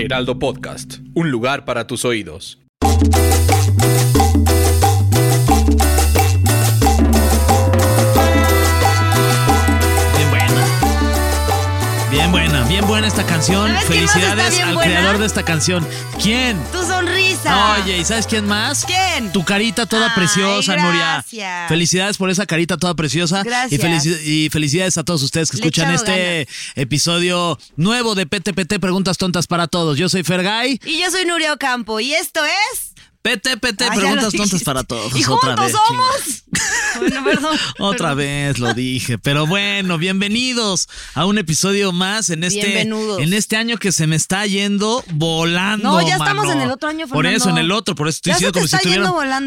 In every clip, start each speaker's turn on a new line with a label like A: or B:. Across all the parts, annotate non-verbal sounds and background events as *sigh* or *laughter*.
A: Heraldo Podcast, un lugar para tus oídos.
B: Bien buena. Bien buena, bien buena esta canción.
C: ¿Sabes quién más
B: Felicidades al
C: buena?
B: creador de esta canción. ¿Quién?
C: Tu
B: Oye, ¿y sabes quién más?
C: ¿Quién?
B: Tu carita toda
C: Ay,
B: preciosa, Nuria.
C: gracias.
B: Felicidades por esa carita toda preciosa.
C: Gracias.
B: Y, felici- y felicidades a todos ustedes que
C: Le
B: escuchan este episodio nuevo de PTPT Preguntas Tontas para Todos. Yo soy Fergay.
C: Y yo soy Nuria Ocampo y esto es...
B: PTPT
C: Ah, ya
B: Preguntas Tontas para Todos.
C: Y
B: Otra vez,
C: somos. bueno, perdón. *laughs*
B: Otra
C: perdón.
B: vez lo dije, pero bueno, bienvenidos a un episodio más en este
C: Bienvenidos.
B: en este año que se me está yendo volando.
C: No, ya estamos en el otro año,
B: Por eso,
C: Fernando.
B: en el otro, por eso estoy diciendo como si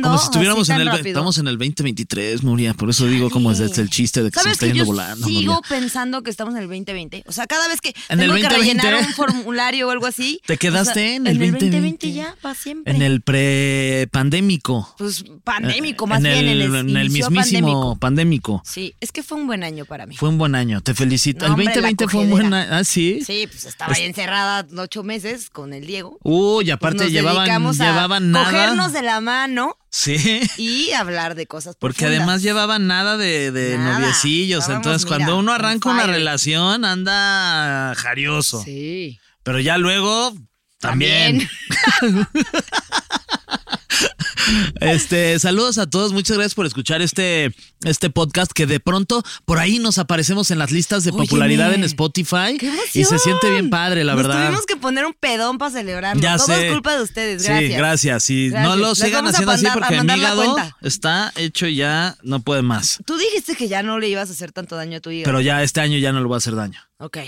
B: como si estuviéramos en el
C: rápido.
B: estamos en el 2023, Nuria, por eso digo como es el chiste de que se me
C: ¿Sabes
B: está
C: que
B: yendo
C: yo
B: volando.
C: sigo
B: Nuria.
C: pensando que estamos en el 2020? O sea, cada vez que
B: ¿En el
C: tengo que
B: 2020?
C: rellenar un formulario o algo así.
B: ¿Te
C: o
B: quedaste
C: sea,
B: en el 2020?
C: ya, para siempre.
B: En el prepandémico.
C: Pues pandémico, más
B: en
C: bien,
B: el,
C: en el,
B: en el mismísimo
C: pandémico.
B: pandémico.
C: Sí, es que fue un buen año para mí.
B: Fue un buen año, te felicito.
C: No,
B: el
C: hombre, la
B: 2020 fue un buen año. Ah, sí.
C: Sí, pues estaba ahí encerrada ocho meses con el Diego.
B: Uy,
C: Pues
B: aparte llevaban, llevaban nada.
C: cogernos de la mano
B: Sí.
C: y hablar de cosas
B: Porque
C: profundas.
B: además llevaban nada de, de
C: Nada.
B: noviecillos. Entonces,
C: mira,
B: cuando uno arranca una relación, anda jarioso.
C: Sí.
B: Pero ya luego, también. *laughs* Este, saludos a todos, muchas gracias por escuchar este, este podcast que de pronto por ahí nos aparecemos en las listas de
C: Óyeme.
B: popularidad en Spotify y se siente bien padre, la
C: Nos
B: verdad.
C: tuvimos que poner un pedón para celebrarlo.
B: Ya
C: Todo
B: sé.
C: es culpa de ustedes. Gracias.
B: Sí, gracias. Y no lo sigan haciendo así
C: mandar-
B: porque mi hígado está hecho y ya no puede más.
C: Tú dijiste que ya no le ibas a hacer tanto daño a tu hígado.
B: Pero ya este año ya no le voy a hacer daño.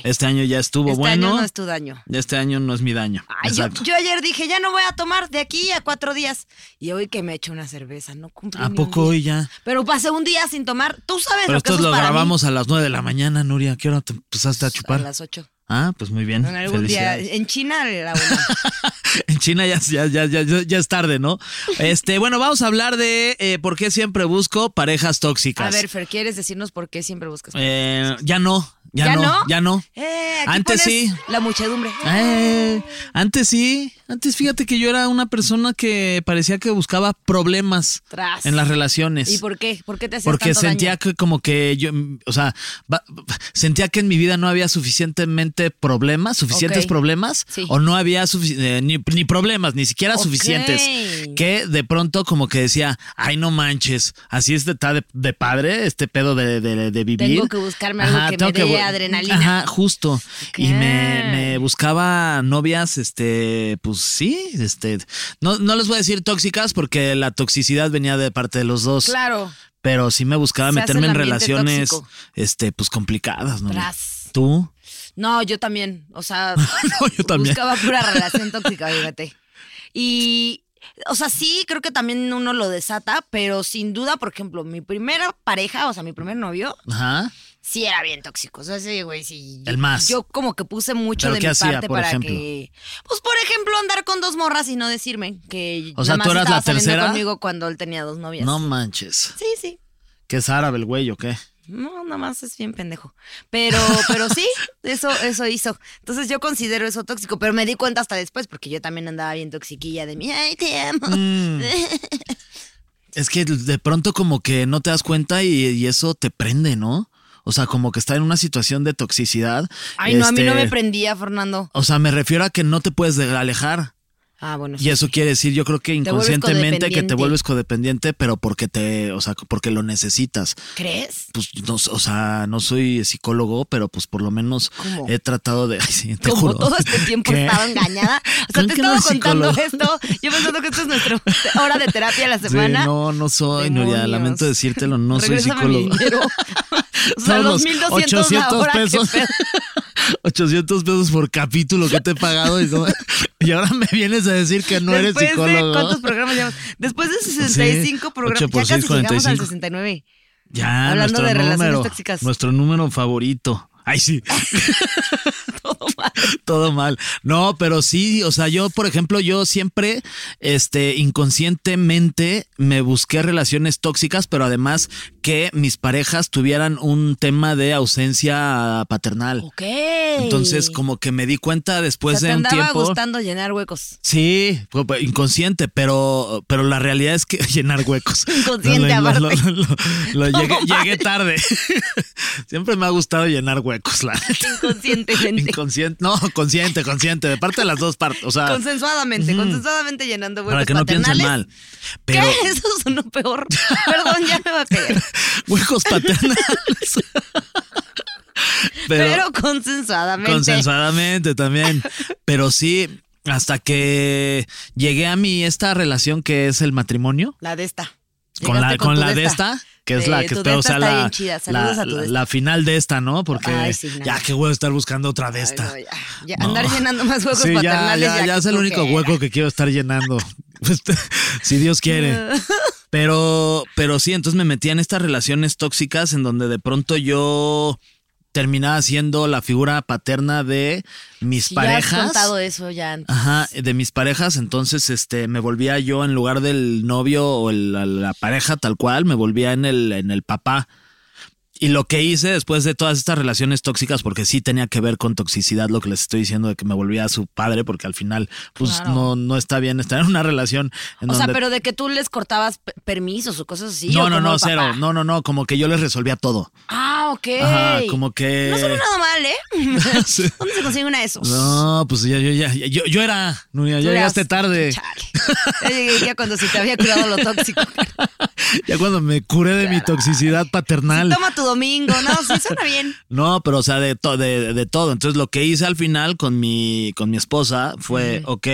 B: Este año ya estuvo
C: Este
B: bueno.
C: año no es tu daño.
B: Este año no es mi daño.
C: Ay, yo,
B: Exacto.
C: yo ayer dije, ya no voy a tomar de aquí a cuatro días. Y hoy que me echo una cerveza, no cumplí
B: ¿A poco hoy ya?
C: Pero pasé un día sin tomar. Tú sabes
B: Pero
C: lo que
B: esto lo
C: para mí.
B: grabamos a las 9 de la mañana, Nuria. ¿Qué hora te empezaste a
C: A
B: chupar?
C: las ocho.
B: Ah, pues muy bien.
C: En algún día. En China, la. *laughs*
B: En China ya, ya, ya, ya, es tarde, ¿no? Este, bueno, vamos a hablar de eh, por qué siempre busco parejas tóxicas.
C: A ver, Fer, ¿quieres decirnos por qué siempre buscas?
B: Eh, ya no, ya,
C: ¿Ya
B: no,
C: no?
B: ya no.
C: Eh, aquí
B: Antes sí.
C: La muchedumbre.
B: Eh, antes sí, antes fíjate que yo era una persona que parecía que buscaba problemas
C: Tras.
B: en las relaciones.
C: ¿Y por qué? ¿Por qué te hacías
B: Porque
C: tanto
B: sentía
C: daño?
B: que como que yo, o sea, va- sentía que en mi vida no había suficientemente problemas, suficientes problemas,
C: Sí.
B: o no había eh, ni, ni problemas, ni siquiera suficientes. Que de pronto como que decía, ay no manches, así está de, de padre este pedo de, de- de vivir.
C: Tengo que buscarme algo que me dé adrenalina.
B: Ajá, justo. Y me, me buscaba novias, este, pues sí, este, no, no les voy a decir tóxicas porque la toxicidad venía de parte de los dos.
C: Claro.
B: Pero sí me buscaba
C: Se
B: meterme en relaciones,
C: tóxico.
B: este, pues complicadas, ¿no?
C: Tras.
B: ¿Tú?
C: No, yo también. O sea, *laughs*
B: No, yo también.
C: buscaba pura relación tóxica, fíjate. Y, o sea, sí, creo que también uno lo desata, pero sin duda, por ejemplo, mi primera pareja, o sea, mi primer novio,
B: Ajá.
C: Sí era bien tóxico. O sea, ese güey sí.
B: El más.
C: Yo como que puse mucho
B: ¿Pero
C: de mi
B: hacía,
C: parte
B: por
C: para
B: ejemplo?
C: que. Pues, por ejemplo, andar con dos morras y no decirme que.
B: O sea, ¿tú eras la tercera?
C: conmigo cuando él tenía dos novias.
B: No manches.
C: Sí, sí.
B: ¿Qué es árabe el güey o qué?
C: No, nada más es bien pendejo. Pero, pero sí, eso, eso hizo. Entonces yo considero eso tóxico, pero me di cuenta hasta después, porque yo también andaba bien toxiquilla de mí, ay, te amo.
B: Mm. *laughs* Es que de pronto como que no te das cuenta y, y eso te prende, ¿no? O sea, como que está en una situación de toxicidad.
C: Ay, no, a mí no
B: Este,
C: me prendía, Fernando.
B: O sea, me refiero a que no te puedes de- alejar.
C: Ah, bueno.
B: Y
C: sí,
B: eso
C: sí.
B: quiere decir, yo creo que inconscientemente que te vuelves codependiente, pero porque te, o sea, porque lo necesitas.
C: ¿Crees?
B: Pues, no, o sea, no soy psicólogo, pero pues por lo menos
C: ¿Cómo?
B: he tratado de. *laughs* Ay, sí, te
C: Como
B: juro.
C: todo este tiempo he estado engañada. O sea,
B: ¿Creen
C: te he
B: que no
C: contando esto. Yo pensando que esto es nuestra *laughs* hora de terapia a la
B: Sí,
C: semana.
B: no, no soy, Nuria. Lamento decírtelo, no soy psicólogo. *laughs*
C: dinero. O sea,
B: Todos
C: los
B: los
C: 1200 la hora, ¿qué
B: pesos.
C: pedo? *laughs*
B: 800 pesos por capítulo que te he pagado y, como- *laughs* y ahora me vienes a decir que no eres psicólogo.
C: de cuántos programas llevamos. Después de 65
B: Sí,
C: programas, ya casi llegamos al
B: 45.
C: 69.
B: Ya,
C: Hablando de relaciones
B: número,
C: tóxicas.
B: Nuestro número favorito. Ay, sí. *laughs*
C: Todo *laughs* mal.
B: Todo mal. No, pero sí, o sea, yo, por ejemplo, yo siempre, este, inconscientemente me busqué relaciones tóxicas, pero además que mis parejas tuvieran un tema de ausencia paternal.
C: Ok.
B: Entonces, como que me di cuenta
C: o
B: después
C: sea, te
B: de un
C: andaba
B: tiempo.
C: gustando llenar huecos.
B: Sí, inconsciente, pero, pero la realidad es que *laughs* llenar huecos. *laughs*
C: Inconsciente,
B: Lo- lo- lo-
C: aparte.
B: lo- lo-
C: No
B: llegué, tarde. Siempre me ha gustado llenar huecos, la.
C: Inconscientemente.
B: Inconsciente, no, *laughs* consciente, consciente, de parte de las dos partes. O sea,
C: Consensuadamente, consensuadamente llenando huecos
B: para que no piensen
C: paternales.
B: mal. Pero
C: ¿Qué? *laughs* Eso sonó peor. Perdón, ya me va a caer. *laughs*
B: huecos paternales.
C: Pero, consensuadamente.
B: Consensuadamente también. Pero sí, hasta que llegué a mi esta relación que es el matrimonio.
C: La de esta.
B: Con la, con la de esta, que es la que espero sea la, la, final de esta, ¿no? Porque
C: Ay, sí, no.
B: ya qué huevo estar buscando otra de
C: Ay,
B: esta.
C: no, ya, ya,
B: No.
C: Andar llenando más huecos
B: Sí, ya,
C: paternales.
B: ya, ya es
C: que
B: el único hueco que quiero estar llenando. Pues, *laughs* si Dios quiere. *laughs* Pero, pero sí, entonces me metía en estas relaciones tóxicas en donde de pronto yo terminaba siendo la figura paterna de mis
C: Sí,
B: parejas.
C: Ya has contado eso ya antes.
B: Ajá, de mis parejas, entonces este me volvía yo en lugar del novio o el- la, la pareja tal cual, me volvía en el, en el papá. Y lo que hice después de todas estas relaciones tóxicas, porque sí tenía que ver con toxicidad, lo que les estoy diciendo de que me volvía a su padre, porque al final, pues
C: Claro.
B: no, no está bien estar en una relación en
C: O sea, pero de que tú les cortabas permisos o cosas así.
B: no,
C: ¿o
B: no, no, cero.
C: papá?
B: No, no, no, como que yo les resolvía todo.
C: Ah, ok.
B: Ajá, como que.
C: No suena nada mal, ¿eh? *laughs*
B: Sí.
C: ¿Dónde se consigue una de esos?
B: No, pues ya, yo ya, yo, yo era, Nuria, ya llegaste tarde.
C: Chale. Ya llegué ya cuando se te había curado lo tóxico. *laughs*
B: Ya cuando me curé de mi toxicidad paternal.
C: Toma tu domingo, no, sí *laughs* suena bien.
B: No, pero o sea, de, to- de, de todo. Entonces lo que hice al final con mi, con mi esposa fue, ok,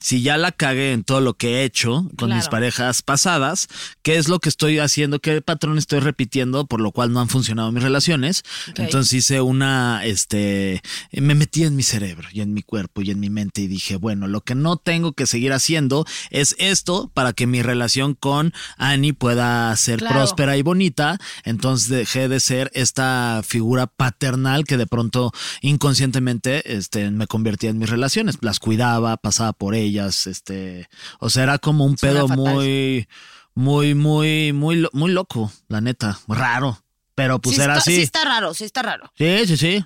B: si ya la cagué en todo lo que he hecho con mis parejas pasadas, ¿qué es lo que estoy haciendo? ¿Qué patrón estoy repitiendo? Por lo cual no han funcionado mis relaciones. Entonces hice una, este, me metí en mi cerebro y en mi cuerpo y en mi mente y dije, bueno, lo que no tengo que seguir haciendo es esto para que mi relación con Annie pueda ser
C: Claro.
B: próspera y bonita. Entonces dejé de ser esta figura paternal que de pronto inconscientemente este, me convertía en mis relaciones. Las cuidaba, pasaba por ellas, este, o sea, era como un
C: Suena
B: pedo
C: fatal.
B: muy, muy, muy, muy, muy loco, la neta, raro. Pero pues
C: sí
B: era
C: está,
B: así.
C: Sí está raro, sí está raro.
B: Sí, sí, sí.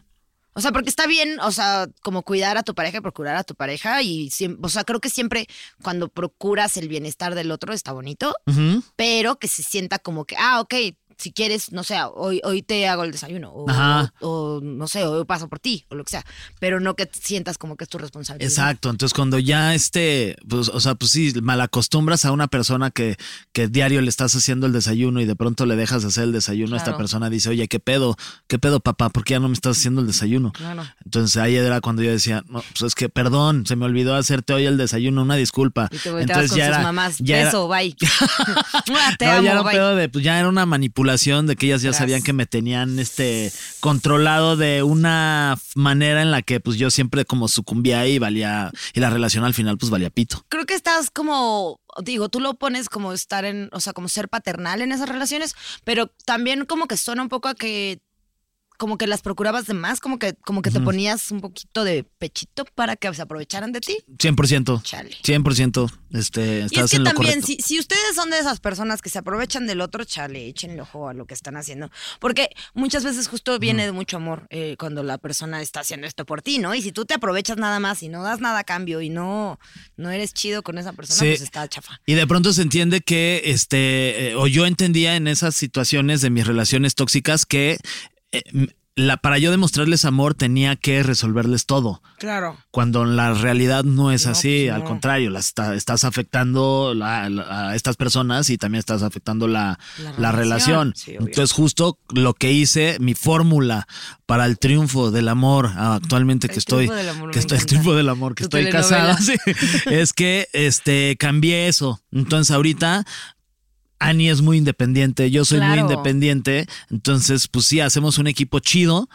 C: O sea, porque está bien, o sea, como cuidar a tu pareja y procurar a tu pareja. Y o sea, creo que siempre cuando procuras el bienestar del otro está bonito, pero que se sienta como que, ah, ok, si quieres, no sé, hoy, hoy te hago el desayuno. O, no sé, hoy paso por ti, o lo que sea. Pero no que sientas como que es tu responsabilidad.
B: Exacto, entonces cuando ya este, pues, o sea, pues sí, malacostumbras a una persona que, que diario le estás haciendo el desayuno y de pronto le dejas de hacer el desayuno, esta
C: Claro.
B: persona dice, oye, ¿qué pedo? ¿Qué pedo, papá? ¿Por qué ya no me estás haciendo el desayuno?
C: Claro.
B: Entonces ahí era cuando yo decía, no, pues es que perdón, se me olvidó hacerte hoy el desayuno, una disculpa.
C: Y te
B: Entonces
C: con
B: ya
C: sus
B: era,
C: mamás.
B: ya era-
C: bye. Mua, *laughs* *laughs* te
B: no,
C: amo,
B: ya era un pedo de, pues ya era una manipulación de que ellas ya sabían que me tenían este controlado de una manera en la que pues yo siempre como sucumbía y valía, y la relación al final pues valía pito.
C: creo que estás como, digo, tú lo pones como estar en, o sea, como ser paternal en esas relaciones, pero también como que suena un poco a que como que las procurabas de más, como que, como que te ponías un poquito de pechito para que se aprovecharan de ti.
B: 100%.
C: Chale.
B: 100%. Este,
C: Y es que
B: en lo
C: también, si, si ustedes son de esas personas que se aprovechan del otro, chale, échenle ojo a lo que están haciendo. Porque muchas veces justo viene de mucho amor eh, cuando la persona está haciendo esto por ti, ¿no? Y si tú te aprovechas nada más y no das nada a cambio y no, no eres chido con esa persona,
B: Sí.
C: pues está chafa.
B: Y de pronto se entiende que, este, eh, o yo entendía en esas situaciones de mis relaciones tóxicas que eh, la, para yo demostrarles amor tenía que resolverles todo.
C: Claro.
B: Cuando la realidad no es
C: No,
B: así,
C: pues
B: al contrario, las está- estás afectando la- la- a estas personas y también estás afectando la,
C: La
B: la
C: relación.
B: relación.
C: Sí, obvio.
B: Entonces, justo lo que hice, mi fórmula para el triunfo del amor ah, actualmente que estoy,
C: amor,
B: que estoy, el triunfo del amor, que
C: Tu
B: estoy *laughs* sí, *laughs* es que este cambié eso. Entonces, ahorita Ani es muy independiente, yo soy muy independiente, entonces pues sí, hacemos un equipo chido,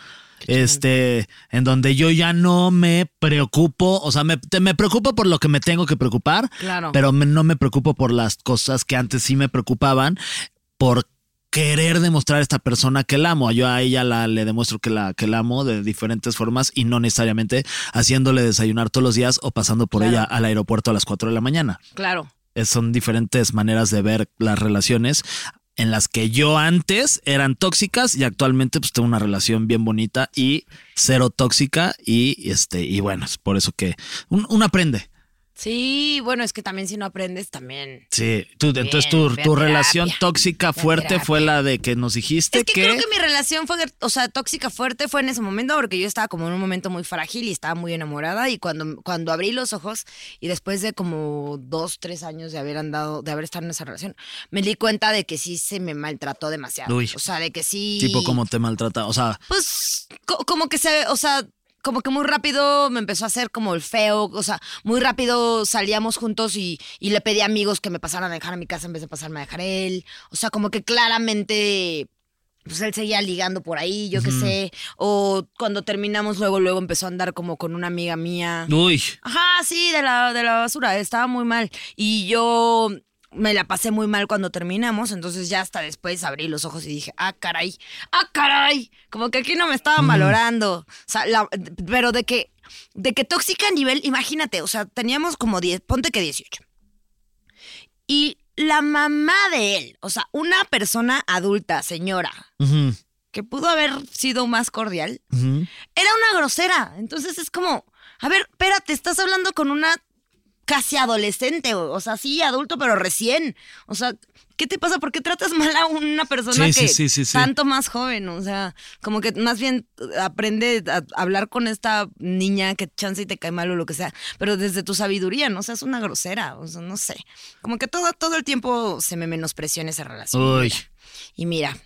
B: este, en donde yo ya no me preocupo, o sea, me, te- me preocupo por lo que me tengo que preocupar,
C: Claro.
B: pero me- no me preocupo por las cosas que antes sí me preocupaban, por querer demostrar a esta persona que la amo. Yo a ella la, le demuestro que la, que la amo de diferentes formas y no necesariamente haciéndole desayunar todos los días o pasando por
C: Claro.
B: ella al aeropuerto a las 4 de la mañana
C: Claro.
B: Son diferentes maneras de ver las relaciones en las que yo antes eran tóxicas y actualmente pues tengo una relación bien bonita y cero tóxica y este y bueno, es por eso que un- aprende.
C: Sí, bueno, es que también si no aprendes, también.
B: Sí, tú, entonces tu, tu relación tóxica fuerte
C: terapia.
B: fue la de que nos dijiste
C: Es que, creo que mi relación fue, o sea, tóxica fuerte fue en ese momento porque yo estaba como en un momento muy frágil y estaba muy enamorada y cuando, cuando abrí los ojos y después de como dos, tres años de haber andado, de haber estado en esa relación, me di cuenta de que sí se me maltrató demasiado.
B: Uy.
C: O sea, de que sí.
B: tipo cómo te maltrata, o sea,
C: Pues co- como que se, o sea, como que muy rápido me empezó a hacer como el feo, o sea, muy rápido salíamos juntos y, y le pedí a amigos que me pasaran a dejar a mi casa en vez de pasarme a dejar a él. O sea, como que claramente, pues él seguía ligando por ahí, yo qué sé. O cuando terminamos luego, luego empezó a andar como con una amiga mía.
B: uy,
C: Ajá, sí, de la, de la basura, estaba muy mal. Y yo me la pasé muy mal cuando terminamos, entonces ya hasta después abrí los ojos y dije, ah, caray, ah, caray, como que aquí no me estaban valorando. O sea, la- pero de que, de que tóxica a nivel, imagínate, o sea, teníamos como 10, ponte que 18. Y la mamá de él, o sea, una persona adulta, señora, que pudo haber sido más cordial, era una grosera. Entonces es como, a ver, espérate, estás hablando con una casi adolescente, o, o sea, sí, adulto, pero recién. O sea, ¿qué te pasa? ¿Por qué tratas mal a una persona
B: Sí,
C: que
B: sí,
C: tanto más joven? O sea, como que más bien aprende a hablar con esta niña que chance y te cae mal o lo que sea, pero desde tu sabiduría, no seas una grosera, o sea, no sé. Como que todo, todo el tiempo se me menospreció en esa relación.
B: Uy.
C: Y mira,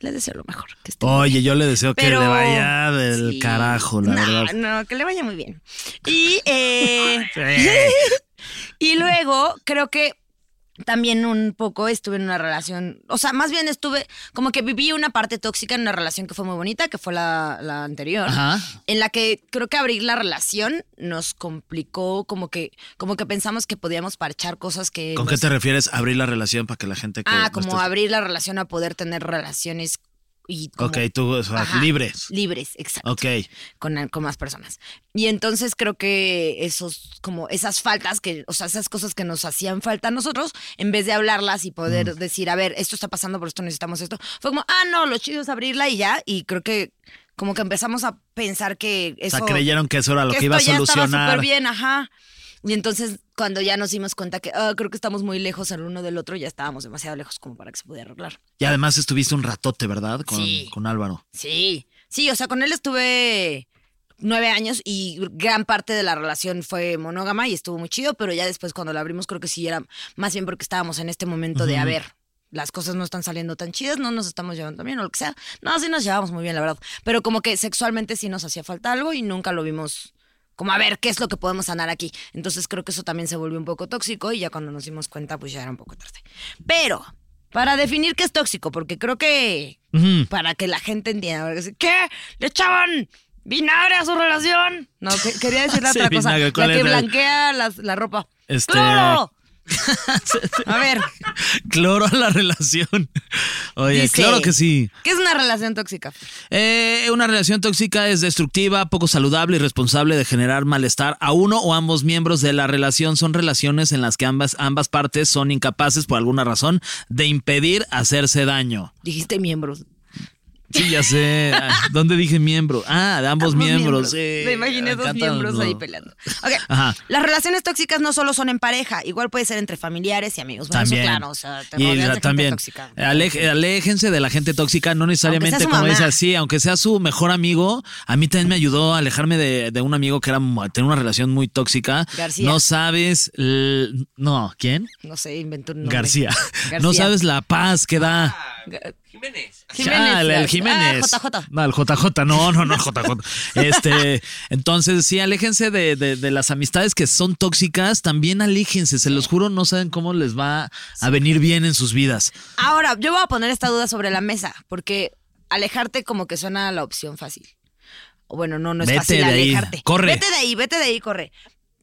C: le deseo lo mejor. Que esté
B: Oye, yo le deseo que le vaya del
C: sí.
B: carajo, la
C: no,
B: verdad.
C: No, que le vaya muy bien. Y, eh, *laughs*
B: Sí. *laughs*
C: y luego creo que también un poco estuve en una relación, o sea, más bien estuve, como que viví una parte tóxica en una relación que fue muy bonita, que fue la, la anterior,
B: Ajá.
C: en la que creo que abrir la relación nos complicó, como que, como que pensamos que podíamos parchar cosas que...
B: ¿Con
C: nos-
B: qué te refieres abrir la relación para que la gente que
C: Ah, como
B: estés-
C: abrir la relación a poder tener relaciones y... como-
B: Ok, tú, o sea,
C: Ajá,
B: libres.
C: Libres, exacto
B: Ok.
C: con, con más personas. Y entonces creo que esos, como esas faltas que, o sea, esas cosas que nos hacían falta a nosotros, en vez de hablarlas y poder
B: Mm.
C: decir, a ver, esto está pasando, por esto necesitamos esto, fue como, ah, no, lo chido es abrirla y ya. Y creo que como que empezamos a pensar que
B: O
C: eso.
B: sea, creyeron que eso era lo que,
C: que
B: iba a solucionar.
C: súper bien, ajá. Y entonces, cuando ya nos dimos cuenta que ah, creo que estamos muy lejos el uno del otro, ya estábamos demasiado lejos como para que se pudiera arreglar.
B: Y además estuviste un ratote, ¿verdad? Con,
C: Sí.
B: con Álvaro.
C: Sí, sí, o sea, con él estuve nueve años y gran parte de la relación fue monógama y estuvo muy chido, pero ya después cuando la abrimos creo que sí era más bien porque estábamos en este momento de, a ver, las cosas no están saliendo tan chidas, no nos estamos llevando bien o lo que sea. No, sí nos llevamos muy bien, la verdad. Pero como que sexualmente sí nos hacía falta algo y nunca lo vimos como a ver qué es lo que podemos sanar aquí. Entonces creo que eso también se volvió un poco tóxico y ya cuando nos dimos cuenta pues ya era un poco tarde. Pero para definir qué es tóxico, porque creo que para que la gente entienda. ¿Qué? ¿Le echaban vinagre a su relación? No, que- quería decir *laughs*
B: Sí,
C: otra cosa.
B: vinagre,
C: La
B: ¿cuál
C: que
B: es
C: blanquea las- la ropa.
B: Este-
C: ¡Cloro! A ver, *laughs*
B: Cloro a la relación. Oye,
C: Dice-
B: claro que sí.
C: ¿qué es una relación tóxica?
B: Eh, una relación tóxica es destructiva, poco saludable y responsable de generar malestar a uno o ambos miembros de la relación. Son relaciones en las que ambas, ambas partes son incapaces por alguna razón de impedir hacerse daño.
C: Dijiste miembros.
B: Sí, ya sé. Ah, ¿Dónde dije miembro? Ah, de ambos,
C: Ambos
B: miembros. sí.
C: Me imaginé dos miembros ahí peleando. Ok.
B: Ajá.
C: Las relaciones tóxicas no solo son en pareja, igual puede ser entre familiares y amigos. Bueno, eso
B: También.
C: claro, o sea, te
B: y
C: de
B: la-
C: gente
B: también.
C: tóxica.
B: Aléjense de la gente tóxica, no necesariamente como
C: mamá.
B: dice así, aunque sea su mejor amigo. A mí también me ayudó a alejarme de, de un amigo que era tenía una relación muy tóxica.
C: García.
B: No sabes, l- no, ¿quién?
C: No sé, inventó un nombre.
B: García. *laughs*
C: García.
B: No sabes la paz que da.
C: Ga-
D: Jiménez.
C: Jiménez.
B: Ah, el, el
C: ah,
B: Jiménez.
C: JJ.
B: No, el JJ. No, no, no, el JJ. *laughs* Este, entonces, sí, aléjense de, de- de las amistades que son tóxicas. También aléjense. Se los juro, no saben cómo les va a venir bien en sus vidas.
C: Ahora, yo voy a poner esta duda sobre la mesa, porque alejarte como que suena la opción fácil. O bueno, no, no es
B: Vete
C: fácil
B: de ahí,
C: alejarte.
B: corre.
C: Vete de ahí, vete de ahí, corre.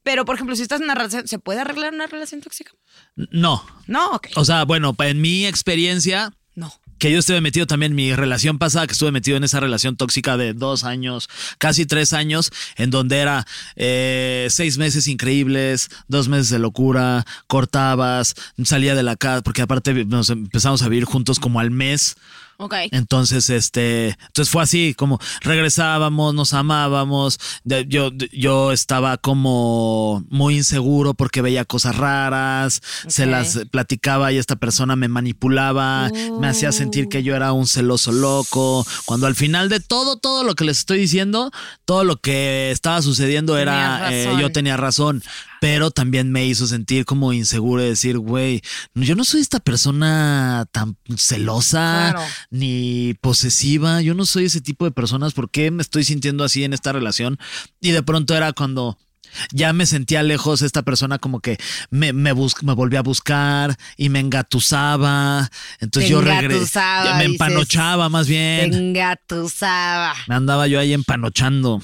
C: Pero, por ejemplo, si estás en una relación, ¿se puede arreglar una relación tóxica?
B: No.
C: No, ok.
B: O sea, bueno, en mi experiencia. Que yo estuve metido también en mi relación pasada, que estuve metido en esa relación tóxica de dos años, casi tres años, en donde era eh, seis meses increíbles, dos meses de locura, cortabas, salía de la casa, porque aparte nos empezamos a vivir juntos como al mes.
C: Ok.
B: Entonces, este, entonces fue así, como regresábamos, nos amábamos. Yo, yo estaba como muy inseguro porque veía cosas raras, se las platicaba y esta persona me manipulaba, me hacía sentir que yo era un celoso loco. Cuando al final de todo, todo lo que les estoy diciendo, todo lo que estaba sucediendo era, eh, yo tenía razón. Pero también me hizo sentir como inseguro de decir, güey, yo no soy esta persona tan celosa
C: Claro.
B: ni posesiva. Yo no soy ese tipo de personas. ¿Por qué me estoy sintiendo así en esta relación? Y de pronto era cuando ya me sentía lejos, esta persona como que me, me, bus- me volvía a buscar y me engatusaba. Entonces
C: Te
B: yo regresé,
C: engatusaba,
B: me
C: dices.
B: empanochaba más bien.
C: Venga, tu saba.
B: Me andaba yo ahí empanochando.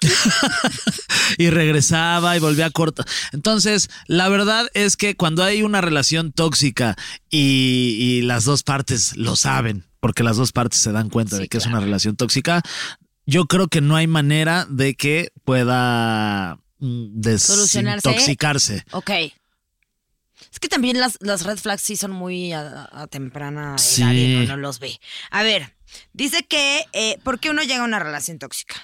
B: *laughs* y regresaba y volvía a cortar. Entonces, la verdad es que cuando hay una relación tóxica y, y las dos partes lo saben, porque las dos partes se dan cuenta
C: Sí,
B: de que es una relación tóxica, yo creo que no hay manera de que pueda. Desintoxicarse.
C: Ok. Es que también las, las red flags sí son muy a, a temprana edad
B: Sí.
C: y uno no los ve. A ver, dice que eh, ¿por qué uno llega a una relación tóxica?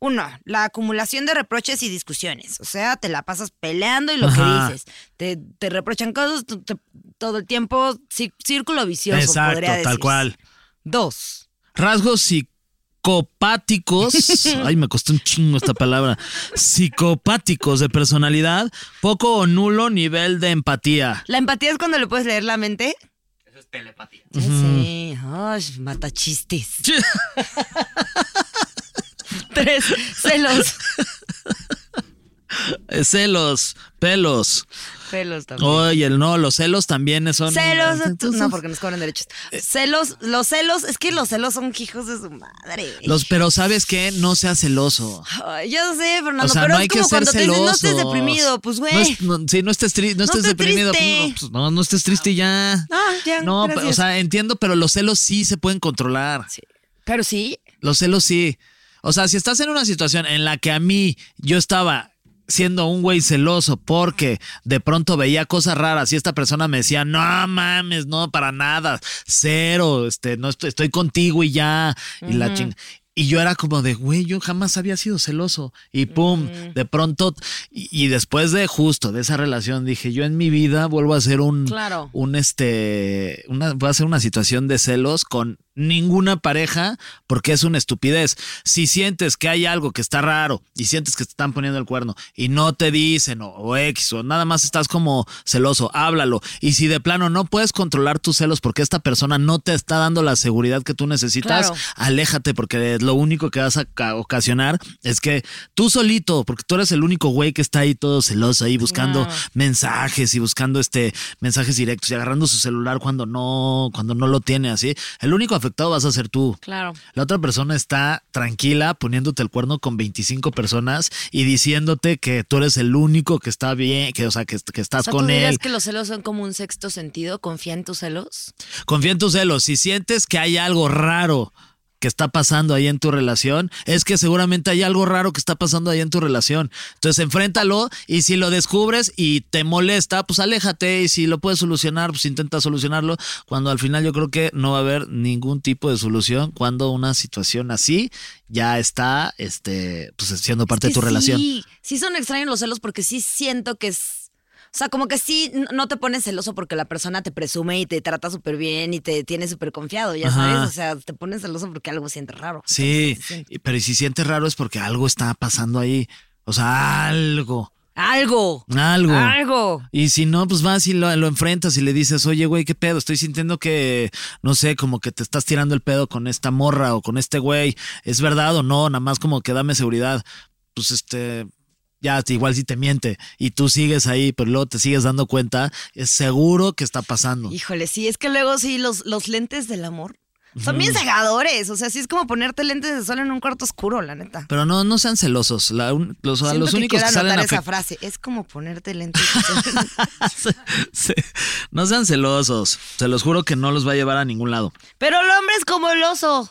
C: Uno, la acumulación de reproches y discusiones. O sea, te la pasas peleando y lo
B: Ajá.
C: que dices. Te, te reprochan cosas te- todo el tiempo. cí- círculo vicioso,
B: Exacto,
C: podría
B: tal cual.
C: Dos.
B: Rasgos psicopáticos. *laughs* Ay, me costó un chingo esta palabra. Psicopáticos de personalidad, poco o nulo nivel de empatía.
C: La empatía es cuando le puedes leer la mente.
D: Eso es telepatía.
C: Sí. Ay, mata chistes. *laughs* Tres, celos. *laughs*
B: Celos, pelos.
C: Celos también.
B: Oye, no, los celos también son.
C: Celos,
B: Entonces,
C: no, porque nos cobran derechos. Celos, los celos, es que los celos son hijos de su madre.
B: Los, pero sabes qué, no seas celoso.
C: Ay, yo sé, Fernando,
B: O sea,
C: pero
B: no
C: es
B: hay que ser
C: cuando te dicen no estés deprimido, pues güey.
B: No, no, sí, no estés, no estés deprimido. pues, no, pues, no, no estés triste y ya.
C: Ah, ya,
B: No,
C: gracias.
B: o sea, entiendo, pero los celos sí se pueden controlar.
C: Sí. Pero sí,
B: Los celos sí. O sea, si estás en una situación en la que a mí yo estaba siendo un güey celoso porque de pronto veía cosas raras y esta persona me decía, no mames, no, para nada, cero, este, no estoy, estoy contigo y ya, y la ching. Y yo era como de, güey, yo jamás había sido celoso. Y pum, de pronto, y, y después de justo de esa relación, dije, yo en mi vida vuelvo a hacer un,
C: Claro.
B: un este, una, voy a hacer una situación de celos con ninguna pareja porque es una estupidez. Si sientes que hay algo que está raro y sientes que te están poniendo el cuerno y no te dicen o, o X o nada más estás como celoso, háblalo. Y si de plano no puedes controlar tus celos porque esta persona no te está dando la seguridad que tú necesitas,
C: Claro.
B: aléjate porque lo único que vas a ca- ocasionar es que tú solito, porque tú eres el único güey que está ahí todo celoso ahí buscando
C: No.
B: mensajes y buscando este mensajes directos y agarrando su celular cuando no cuando no lo tiene así. El único afectado vas a ser tú.
C: claro.
B: La otra persona está tranquila poniéndote el cuerno con 25 personas y diciéndote que tú eres el único que está bien, que o sea, que, que
C: O
B: estás
C: sea, ¿tú
B: con
C: dirías
B: él.
C: que los celos son como un sexto sentido? ¿Confía en tus celos?
B: Confía en tus celos. Si sientes que hay algo raro que está pasando ahí en tu relación, es que seguramente hay algo raro que está pasando ahí en tu relación. Entonces, enfréntalo y si lo descubres y te molesta, pues aléjate y si lo puedes solucionar, pues intenta solucionarlo. Cuando al final yo creo que no va a haber ningún tipo de solución cuando una situación así ya está este pues siendo parte de
C: que
B: tu relación.
C: Sí, sí son extraños los celos porque sí siento que es. O sea, como que sí no te pones celoso porque la persona te presume y te trata súper bien y te tiene súper confiado, ya
B: Ajá.
C: sabes. O sea, te pones celoso porque algo siente raro.
B: Sí, pero si sientes raro es porque algo está pasando ahí. O sea, algo.
C: Algo.
B: Algo.
C: Algo.
B: Y si no, pues vas y lo, lo enfrentas y le dices, oye, güey, ¿qué pedo? Estoy sintiendo que, no sé, como que te estás tirando el pedo con esta morra o con este güey. ¿Es verdad o no? Nada más como que dame seguridad. Pues este, ya, igual si te miente y tú sigues ahí, pero luego te sigues dando cuenta, es seguro que está pasando.
C: Híjole, sí, es que luego sí, los, los lentes del amor son bien cegadores. O sea, sí es como ponerte lentes de sol en un cuarto oscuro, la neta.
B: Pero no, no sean celosos. La un- los, los
C: que
B: únicos que salen
C: esa frase. Es como ponerte lentes. *laughs*
B: Sí, No sean celosos. Se los juro que no los va a llevar a ningún lado.
C: Pero el hombre es como el oso.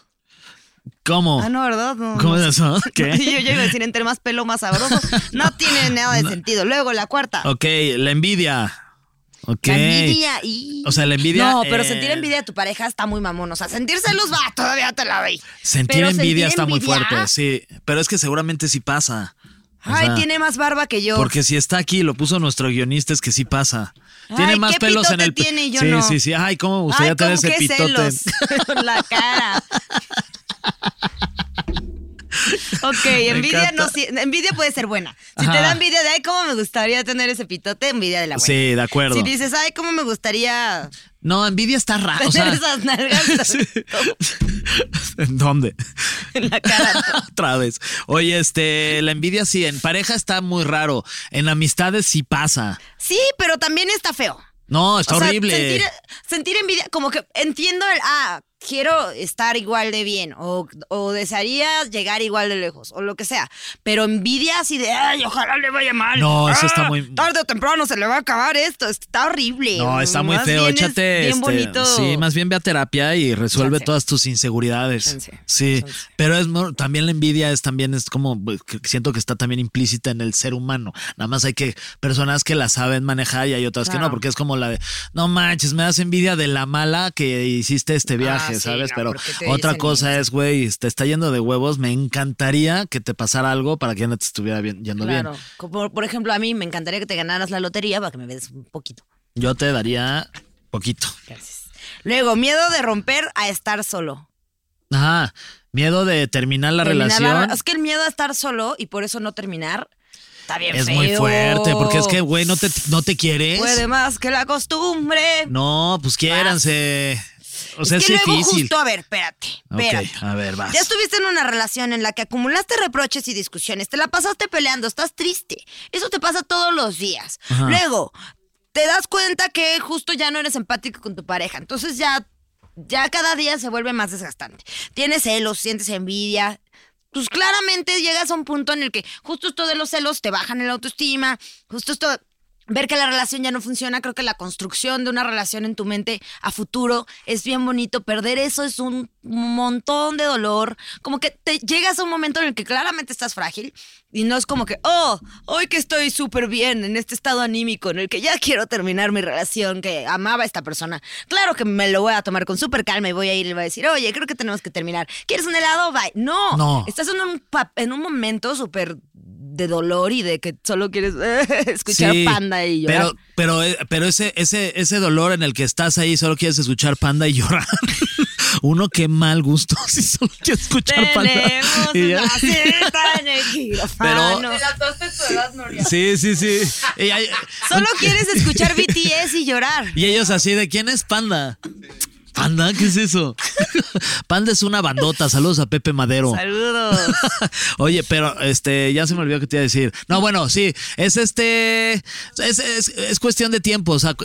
B: ¿Cómo?
C: Ah, no, ¿verdad? No,
B: ¿Cómo es eso? ¿Qué? *laughs*
C: Yo iba a decir, entre más pelo, más sabroso. No *laughs* tiene nada de sentido. Luego, la cuarta.
B: Ok, la envidia. Ok.
C: La envidia. y-
B: O sea, la envidia,
C: No, pero
B: eh,
C: sentir envidia de tu pareja está muy mamón. O sea, sentir celos va, todavía te la veis.
B: Sentir
C: Pero
B: envidia está muy fuerte, sí. Pero es que seguramente sí pasa.
C: Ay,
B: sea,
C: tiene más barba que yo.
B: Porque si está aquí, lo puso nuestro guionista, es que sí pasa. Tiene
C: Ay,
B: más
C: ¿qué
B: pelos en el pe-
C: tiene yo
B: Sí,
C: no?
B: sí, sí. Ay, cómo me gustaría tener
C: ¿cómo
B: ese pitote.
C: celos? *laughs* la cara. *laughs* Ok, *laughs* envidia no si- envidia puede ser buena. Si te da envidia de ay, cómo me gustaría tener ese pitote, envidia de la buena.
B: Sí, de acuerdo.
C: Si dices, ay, cómo me gustaría
B: No, envidia está raro. O
C: tener
B: sea,
C: esas nalgas *laughs*
B: Sí. ¿En dónde?
C: en la cara. *laughs*
B: Otra vez. Oye, este, la envidia sí, en pareja está muy raro. En amistades sí pasa.
C: Sí, pero también está feo.
B: No, está
C: O sea,
B: horrible.
C: sentir, sentir envidia, como que entiendo el, ah, quiero estar igual de bien o, o desearía llegar igual de lejos o lo que sea, pero envidia así de, ay, ojalá le vaya mal.
B: No, eso
C: Ah,
B: está muy-
C: Tarde o temprano se le va a acabar esto, está horrible.
B: No, está muy
C: Más
B: feo.
C: es
B: Échate.
C: Bien
B: este,
C: bonito.
B: Sí, más bien ve a terapia y resuelve
C: Chance.
B: todas tus inseguridades.
C: Chance,
B: Sí,
C: chance.
B: pero es también la envidia es también es como pues, siento que está también implícita en el ser humano. Nada más hay que personas que la saben manejar y hay otras que no, porque es como la de no manches, me das envidia de la mala que hiciste este viaje,
C: Ah, sí,
B: ¿sabes?
C: no,
B: pero otra cosa
C: eso.
B: es, güey, te está yendo de huevos. Me encantaría que te pasara algo para que ya no te estuviera bien, yendo
C: Claro.
B: bien.
C: Como, por ejemplo, a mí me encantaría que te ganaras la lotería para que me des un poquito.
B: Yo te daría poquito.
C: Gracias. Luego, miedo de romper a estar solo.
B: Ajá. Miedo de terminar la
C: Terminar la-
B: relación.
C: es que el miedo a estar solo y por eso no terminar está bien
B: Es
C: feo.
B: muy fuerte, porque es que, güey, no te, no te quieres.
C: Puede más que la costumbre.
B: No, pues quiéranse. O sea, es,
C: es que luego
B: difícil.
C: justo, a ver, espérate, espérate.
B: a ver, vas.
C: Ya estuviste en una relación en la que acumulaste reproches y discusiones, te la pasaste peleando, estás triste. Eso te pasa todos los días.
B: Ajá.
C: Luego, te das cuenta que justo ya no eres empático con tu pareja. Entonces ya, ya cada día se vuelve más desgastante. Tienes celos, sientes envidia. Pues claramente llegas a un punto en el que justo esto de los celos te bajan el autoestima, justo esto ver que la relación ya no funciona, creo que la construcción de una relación en tu mente a futuro es bien bonito. Perder eso es un montón de dolor. Como que te llegas a un momento en el que claramente estás frágil y no es como que, oh, hoy que estoy súper bien en este estado anímico en el que ya quiero terminar mi relación, que amaba a esta persona. Claro que me lo voy a tomar con súper calma y voy a ir y le voy a decir, oye, creo que tenemos que terminar. ¿Quieres un helado? Bye. No,
B: No.
C: estás en un, en un momento súper de dolor y de que solo quieres *laughs* escuchar
B: Sí,
C: panda y llorar.
B: Pero, pero, eh, pero ese, ese, ese dolor en el que estás ahí solo quieres escuchar panda y llorar. *laughs* Uno qué mal gusto *laughs* si solo quieres escuchar panda.
C: Tenemos
B: y ya.
C: una cita en el quirófano.
B: Sí, sí, sí. Y, hay-
C: Solo quieres escuchar BTS y llorar.
B: y ellos así de ¿quién es panda? ¿Panda? ¿Qué es eso? *laughs* Panda es una bandota. Saludos a Pepe Madero.
C: Saludos. *laughs*
B: Oye, pero este, ya se me olvidó que te iba a decir. No, bueno, sí, es este, es, es- es cuestión de tiempo. O sea,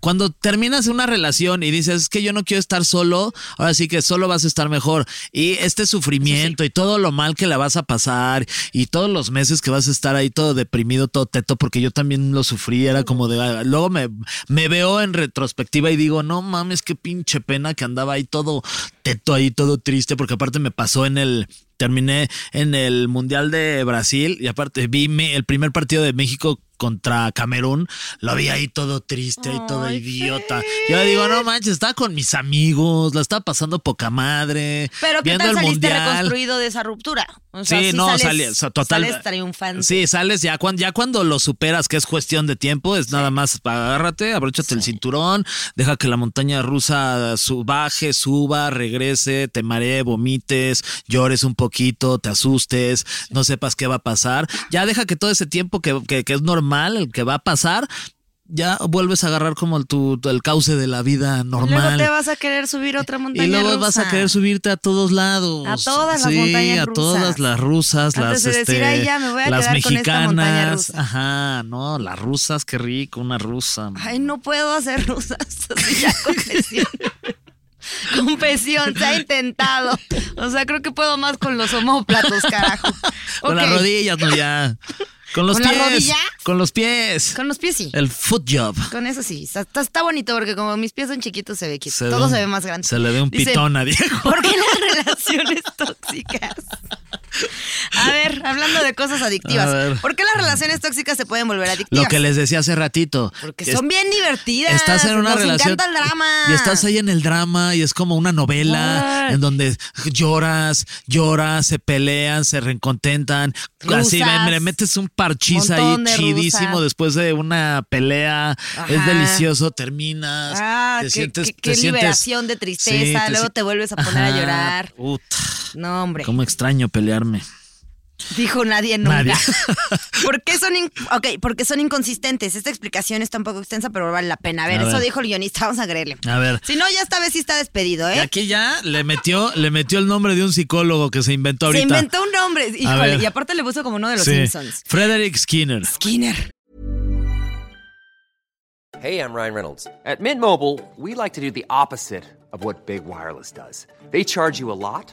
B: cuando terminas una relación y dices, es que yo no quiero estar solo, ahora sí que solo vas a estar mejor. Y este sufrimiento y todo lo mal que la vas a pasar y todos los meses que vas a estar ahí todo deprimido, todo teto, porque yo también lo sufrí, era como de, ah, luego me, me veo en retrospectiva y digo, no mames, qué pinche pena que andaba ahí todo teto, ahí todo triste, porque aparte me pasó en el. Terminé en el Mundial de Brasil y aparte vi el primer partido de México contra Camerún, lo vi ahí todo triste y todo idiota. Yo digo, no manches, estaba con mis amigos, la estaba pasando poca madre.
C: Pero ¿qué
B: viendo
C: tal
B: el
C: saliste
B: mundial.
C: reconstruido de esa ruptura? O sea,
B: sí, no,
C: sales,
B: total.
C: Sales triunfante.
B: Sí, sales ya cuando, ya cuando lo superas, que es cuestión de tiempo, es nada más agárrate, abróchate el cinturón, deja que la montaña rusa su- baje, suba, regrese, te maree, vomites, llores un poquito, te asustes, no sepas qué va a pasar. Ya deja que todo ese tiempo que, que- que es normal, el que va a pasar, ya vuelves a agarrar como el, tu, el cauce de la vida
C: Luego
B: normal.
C: te vas a querer subir otra montaña
B: Y luego vas a querer subirte a todos lados.
C: A todas las
B: sí,
C: montañas
B: a
C: rusas.
B: todas las rusas,
C: Antes
B: las
C: de
B: este,
C: "Ay, ya, me voy a
B: las
C: quedar con esta montaña
B: mexicanas.
C: rusa".
B: Ajá, no, las rusas, qué rico, una rusa.
C: Ay, no puedo hacer rusas. *laughs* Ya confesión. *laughs* Confesión, se ha intentado. O sea, creo que puedo más con los homóplatos, carajo.
B: Con las rodillas, no ya. Con los
C: ¿Con las
B: pies. Con los pies.
C: Con los pies sí.
B: El foot job.
C: Con eso sí. Está, está- bonito porque como mis pies son chiquitos se ve que todo
B: un-
C: se ve más grande.
B: se le ve un
C: Dice,
B: pitón a Diego. *laughs*
C: ¿Por qué las relaciones *laughs* tóxicas? A ver, hablando de cosas adictivas. ¿Por qué las relaciones tóxicas se pueden volver adictivas?
B: Lo que les decía hace ratito.
C: Porque
B: Es-
C: son bien divertidas.
B: Estás en una
C: Nos
B: relación.
C: encanta el drama.
B: Y estás ahí en el drama y es como una novela en donde lloras, lloras, se pelean, se reencontentan. Así
C: Rusas.
B: me, me metes un parchís ahí chidísimo
C: rusas.
B: después de una pelea. Es delicioso, terminas.
C: Ah,
B: te
C: qué,
B: sientes,
C: qué-
B: te
C: qué
B: sientes-
C: liberación de tristeza.
B: Sí, te
C: Luego
B: si-
C: te vuelves a poner a llorar.
B: puta,
C: No, hombre.
B: cómo extraño
C: Dijo nadie nunca.
B: Nadie. *laughs*
C: ¿Por qué son porque son inconsistentes? Esta explicación está un poco extensa, pero vale la pena. A ver,
B: A
C: eso
B: ver.
C: dijo el guionista, vamos a creerle.
B: A ver.
C: Si no, ya esta vez sí está despedido,
B: Y
C: ¿eh?
B: aquí ya le metió, le metió el nombre de un psicólogo que se inventó ahorita.
C: Se inventó un nombre. Híjole, y aparte le puso como uno de los
B: Sí.
C: Simpsons.
B: Frederick Skinner.
C: Skinner.
D: Hey, I'm Ryan Reynolds. At Mint Mobile, we like to do the opposite of what Big Wireless does. They charge you a lot,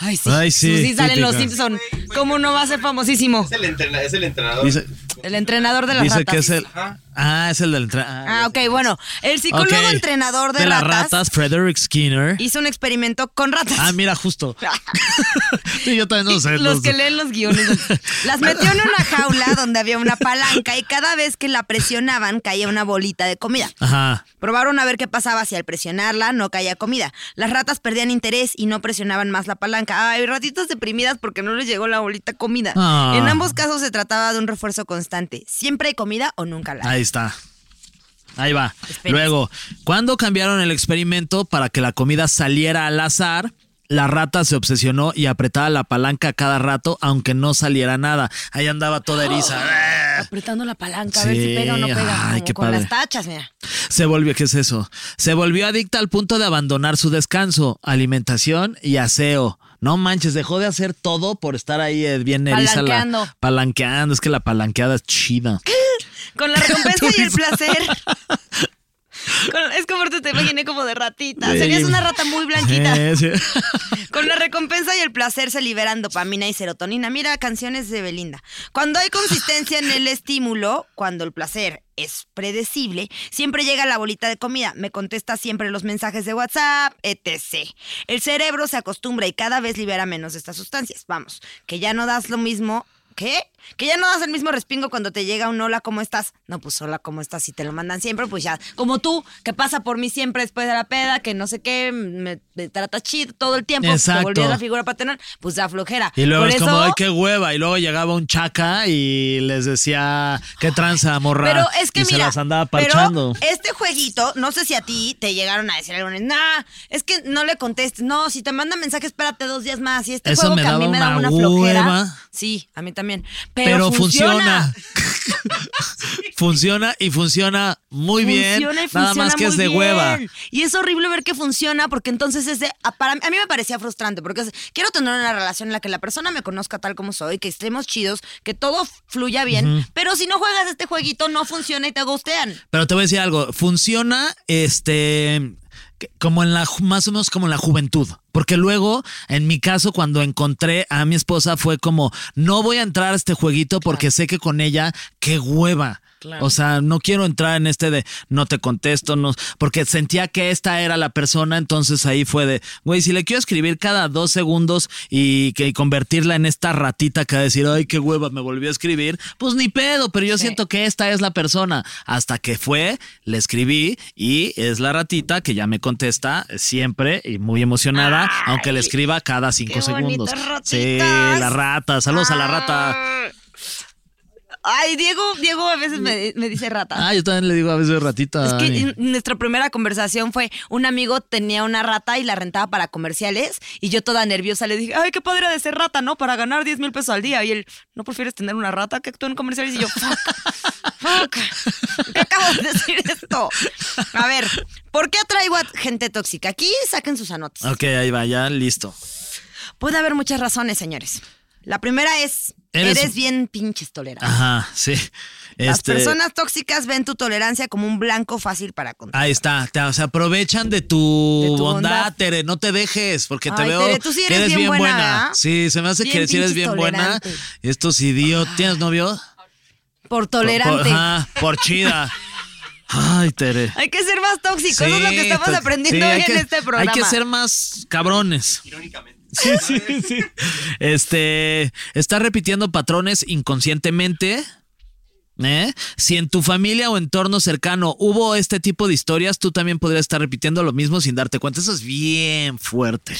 C: Ay, sí.
B: Ay, sí,
C: sí salen los. Simpsons. ¿Cómo no va a ser famosísimo?
E: Es el, entrena- es el entrenador.
B: Dice,
C: El entrenador de las
B: dice
C: ratas.
B: que es el. Ah, es el del. entre-
C: Ah, ok, bueno. El psicólogo entrenador de,
B: las
C: ratas,
B: ratas, Frederick Skinner.
C: hizo un experimento con ratas.
B: Ah, mira, justo. *laughs* sí, yo también no sé.
C: los
B: no
C: que
B: sé.
C: leen los guiones. *laughs* Las metió en una jaula donde había una palanca y cada vez que la presionaban caía una bolita de comida.
B: Ajá.
C: Probaron a ver qué pasaba si al presionarla no caía comida. Las ratas perdían interés y no presionaban más la palanca. Ay, ratitas deprimidas porque no les llegó la bolita comida.
B: Ah.
C: En ambos casos se trataba de un refuerzo constante. Siempre hay comida o nunca la. hay.
B: Está. Ahí va. Luego, ¿cuándo cambiaron el experimento para que la comida saliera al azar? La rata se obsesionó y apretaba la palanca cada rato, aunque no saliera nada. Ahí andaba toda eriza. *gasps*
C: Apretando la palanca a ver si
B: Sí,
C: pega o no pega.
B: ay, qué
C: con
B: padre.
C: las tachas, mira.
B: Se volvió, ¿qué es eso? Se volvió adicta al punto de abandonar su descanso, alimentación y aseo. No manches, dejó de hacer todo por estar ahí eh, bien eriza. la-
C: Palanqueando.
B: palanqueando. Es que la palanqueada es chida. *gasps* *laughs*
C: Con la *laughs* recompensa y el placer. *laughs* Con- es como ahorita te imaginé como de ratita.
B: Sí.
C: Serías una rata muy blanquita.
B: Eh, sí. *laughs*
C: Con la recompensa y el placer se liberan dopamina y serotonina. Mira, canciones de Belinda. Cuando hay consistencia en el estímulo, cuando el placer es predecible, siempre llega la bolita de comida. Me contesta siempre los mensajes de WhatsApp, etc. El cerebro se acostumbra y cada vez libera menos de estas sustancias. Vamos, que ya no das lo mismo. ¿Qué? Que ya no das el mismo respingo cuando te llega un hola, ¿cómo estás? No, pues hola, ¿cómo estás? Si te lo mandan siempre, pues ya. Como tú, que pasa por mí siempre después de la peda, que no sé qué, me, me trata chido todo el tiempo,
B: Exacto.
C: te volvías la figura paternal, pues da flojera.
B: Y luego
C: Por
B: es como, ay, qué hueva. Y luego llegaba un chaca y les decía, qué tranza, morra.
C: Pero es que
B: y
C: mira,
B: se las andaba
C: pero
B: parchando.
C: este jueguito, no sé si a ti te llegaron a decir algo, nah, es que no le contestes, no, si te manda mensaje espérate dos días más y este
B: Eso
C: juego
B: me
C: que a mí me da
B: una
C: una flojera. Sí, a mí también.
B: Pero,
C: Pero,
B: funciona. *laughs* funciona y funciona muy bien.
C: Funciona y
B: Nada
C: funciona
B: más que es de hueva.
C: bien. Y es horrible ver que funciona porque entonces es de. A, para, a mí me parecía frustrante porque es- quiero tener una relación en la que la persona me conozca tal como soy, que estemos chidos, que todo fluya bien. Pero si no juegas este jueguito, no funciona y te gustean.
B: Pero te voy a decir algo, funciona este como en la más o menos como en la juventud, porque luego en mi caso cuando encontré a mi esposa fue como no voy a entrar a este jueguito porque sé que con ella qué hueva. O sea, no quiero entrar en este de no te contesto, no, porque sentía que esta era la persona, entonces ahí fue de, güey, si le quiero escribir cada dos segundos y que y convertirla en esta ratita que va a decir, ay, qué hueva, me volvió a escribir, pues ni pedo, pero yo siento que esta es la persona. Hasta que fue, le escribí y es la ratita que ya me contesta siempre y muy emocionada, aunque le escriba cada cinco
C: qué
B: segundos.
C: bonitas
B: Sí,
C: ratitas.
B: la rata, saludos a la rata.
C: Ay, Diego, Diego a veces me, me dice rata.
B: Ah, yo también le digo a veces ratita.
C: Es que
B: Dani.
C: nuestra primera conversación fue un amigo tenía una rata y la rentaba para comerciales y yo toda nerviosa le dije, ay, qué padre de ser rata, ¿no? Para ganar 10 mil pesos al día. Y él, ¿no prefieres tener una rata que actúa en comerciales? Y yo, fuck, *laughs* fuck, ¿qué acabo de decir esto? A ver, ¿por qué atraigo a gente tóxica? Aquí saquen sus anotes.
B: Ok, ahí va, ya listo.
C: Puede haber muchas razones, señores. La primera es,
B: Eres-
C: eres, bien pinches tolerante.
B: Ajá, sí.
C: Las
B: Este,
C: personas tóxicas ven tu tolerancia como un blanco fácil para contar.
B: Ahí está, te- se aprovechan de tu,
C: De tu
B: bondad,
C: bondad.
B: Tere, no te dejes, porque te
C: Ay,
B: veo
C: Tere, tú sí
B: que
C: eres bien buena, ¿verdad?
B: Sí, se me hace
C: Bien
B: que sí eres bien buena.
C: tolerante.
B: Estos idiotas, ¿tienes novio?
C: Por tolerante.
B: Por, ajá, por chida. Ay, Tere.
C: Hay que ser más tóxicos, eso es lo que estamos
B: te-
C: aprendiendo
B: sí, hay
C: hoy
B: que-
C: en este programa.
B: Hay que ser más cabrones. Irónicamente. Sí, sí, sí. Este, estás repitiendo patrones inconscientemente. ¿eh? Si en tu familia o entorno cercano hubo este tipo de historias, tú también podrías estar repitiendo lo mismo sin darte cuenta. Eso es bien fuerte.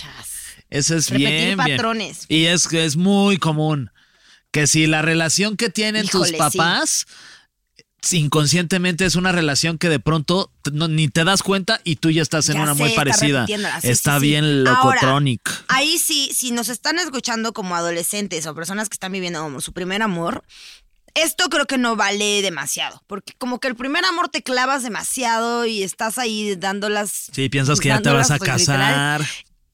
B: Eso es
C: Repetir
B: bien, bien.
C: patrones.
B: Y es, es muy común. Que si la relación que tienen tus
C: sí.
B: Inconscientemente es una relación que de pronto no- ni te das cuenta y tú ya estás en
C: Ya
B: una
C: sé,
B: muy parecida.
C: sí,
B: está
C: sí, sí.
B: bien
C: Ahora,
B: locotronic.
C: Ahí sí, si nos están escuchando como adolescentes o personas que están viviendo como su primer amor, esto creo que no vale demasiado, porque como que el primer amor te clavas demasiado y estás ahí dándolas.
B: Sí, piensas que ya te vas a
C: pues, literal,
B: casar.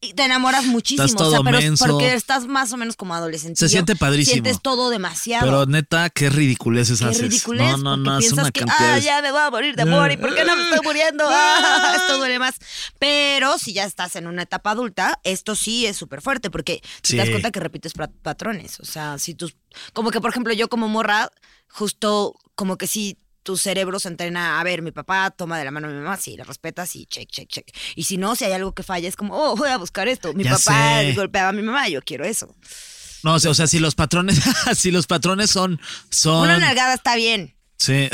C: Y te enamoras muchísimo,
B: Estás
C: o sea,
B: todo
C: pero
B: menso.
C: porque estás más o menos como adolescente.
B: Se siente padrísimo.
C: Sientes todo demasiado.
B: Pero neta, qué ridiculeces
C: Qué
B: haces.
C: ridiculez,
B: no, no, no, es
C: piensas
B: una
C: que,
B: cantidad.
C: ah, ya me voy a morir de amor, ¿y por qué no me estoy muriendo? Ah, *laughs* esto duele más. Pero si ya estás en una etapa adulta, esto sí es súper fuerte, porque te das
B: Sí.
C: cuenta que repites patrones. O sea, si tus. Como que, por ejemplo, yo como morra, justo como que si tu cerebro se entrena, a ver, mi papá toma de la mano a mi mamá, sí, la respetas y check, check, check. Y si no, si hay algo que falla, es como, oh, voy a buscar esto. Mi
B: Ya
C: papá
B: sé.
C: golpeaba a mi mamá, yo quiero eso.
B: No, o sea, o sea, si los patrones, *laughs* si los patrones son, son.
C: Una nalgada está bien.
B: Sí.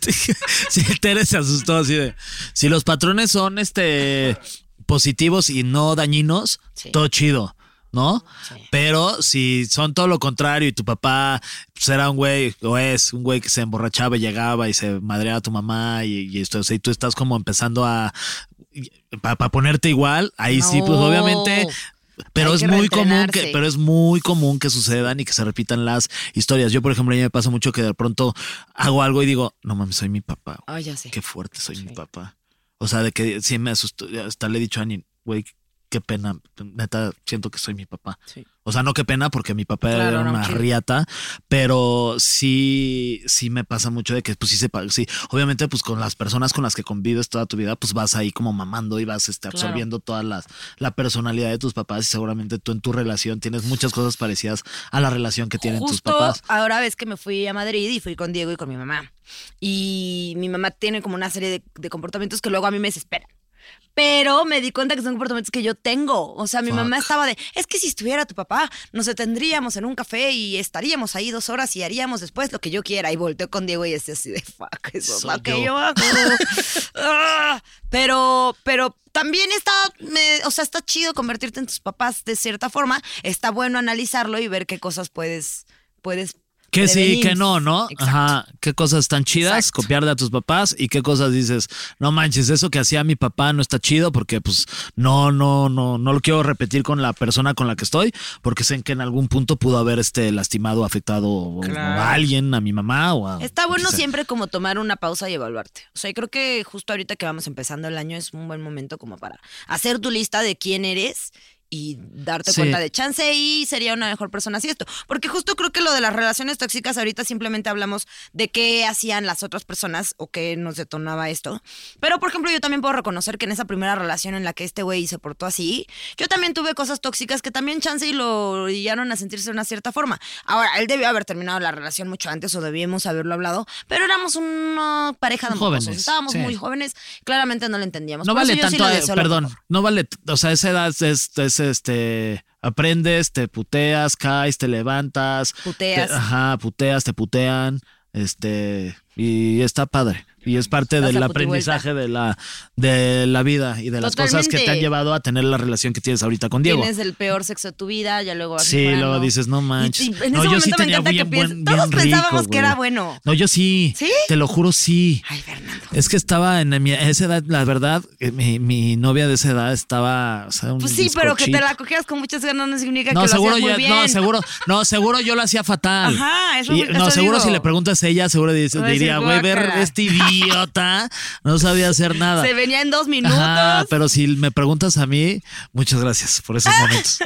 B: *laughs* sí, Tere se asustó así de. Si los patrones son este positivos y no dañinos,
C: Sí.
B: todo chido. ¿No?
C: Sí.
B: Pero si son todo lo contrario y tu papá pues, era un güey, o es un güey que se emborrachaba y llegaba y se madreaba a tu mamá y, y esto, o sea, y tú estás como empezando a. para ponerte igual, ahí sí, pues obviamente. Pero
C: Hay
B: es muy común que, pero es muy común que sucedan y que se repitan las historias. Yo, por ejemplo, a mí me pasa mucho que de pronto hago algo y digo, no mames, soy mi papá.
C: Ay, ya sé.
B: Qué fuerte soy mi papá. O sea, de que sí me asustó. Hasta le he dicho a Ani, güey, qué pena. Neta, siento que soy mi papá.
C: Sí.
B: O sea, no qué pena porque mi papá
C: Claro,
B: era
C: no,
B: una
C: chido.
B: riata, pero sí, sí me pasa mucho de que, pues sí se sí, obviamente, pues con las personas con las que convives toda tu vida, pues vas ahí como mamando y vas este,
C: Claro.
B: absorbiendo toda las, la personalidad de tus papás y seguramente tú en tu relación tienes muchas cosas parecidas a la relación que tienen tus papás.
C: ahora ves que me fui a Madrid y fui con Diego y con mi mamá. Y mi mamá tiene como una serie de, de comportamientos que luego a mí me desesperan. Pero me di cuenta que son comportamientos que yo tengo. O sea, mi
B: Fuck.
C: mamá estaba de, es que si estuviera tu papá, nos detendríamos en un café y estaríamos ahí dos horas y haríamos después lo que yo quiera. Y volteó con Diego y este así de, fuck, eso es lo que
B: yo.
C: yo hago. *laughs* Ah, pero, pero también está, me- o sea, está chido convertirte en tus papás de cierta forma. Está bueno analizarlo y ver qué cosas puedes, puedes.
B: Que sí, que no, ¿no?
C: Exacto.
B: Ajá. ¿Qué cosas están chidas?
C: Exacto.
B: Copiar de a tus papás y qué cosas dices, no manches, eso que hacía mi papá no está chido porque pues no, no, no, no lo quiero repetir con la persona con la que estoy porque sé que en algún punto pudo haber este lastimado, afectado o- o a alguien, a mi mamá o a...
C: Está bueno siempre como tomar una pausa y evaluarte. O sea, y creo que justo ahorita que vamos empezando el año es un buen momento como para hacer tu lista de quién eres y darte
B: Sí.
C: cuenta de chance y sería una mejor persona así esto. Porque justo creo que lo de las relaciones tóxicas ahorita simplemente hablamos de qué hacían las otras personas o qué nos detonaba esto. Pero por ejemplo yo también puedo reconocer que en esa primera relación en la que este güey se portó así, yo también tuve cosas tóxicas que también chance y lo orillaron a sentirse de una cierta forma. Ahora, él debió haber terminado la relación mucho antes o debíamos haberlo hablado, pero éramos una pareja de
B: Jóvenes,
C: mocosos. Estábamos
B: sí.
C: muy jóvenes, claramente no lo entendíamos.
B: No
C: Por
B: vale
C: sí
B: tanto, eh,
C: deseo lo
B: perdón, no vale, o sea, esa edad es, es, este, aprendes, te puteas, caes, te levantas.
C: Puteas.
B: te- ajá, puteas, te putean, este, y está padre. Y es parte del aprendizaje de la, de la vida y de las cosas que te han llevado a tener la relación que tienes ahorita con Diego.
C: Tienes el peor sexo de tu vida, ya luego vas
B: Sí, luego dices, no manches.
C: y en
B: no,
C: ese
B: yo sí
C: me
B: tenía bien
C: que
B: buen, bien
C: Todos pensábamos
B: rico,
C: que era bueno.
B: No, yo sí.
C: ¿Sí?
B: Te lo juro, sí.
C: Ay, Fernando.
B: Es que estaba en mi, esa edad, la verdad, eh, mi, mi novia de esa edad estaba. o sea, un
C: Pues sí, pero que te la cogías con muchas ganas no significa
B: No,
C: que lo
B: seguro
C: hacías
B: yo,
C: muy
B: no,
C: bien.
B: seguro, no, seguro yo lo hacía fatal.
C: Ajá, eso-
B: Y-
C: eso
B: no, seguro
C: digo.
B: si le preguntas a ella, seguro dice- diría, güey, ver este idiota no sabía hacer nada.
C: Se venía en dos minutos.
B: Ajá, pero si me preguntas a mí, muchas gracias por esos momentos.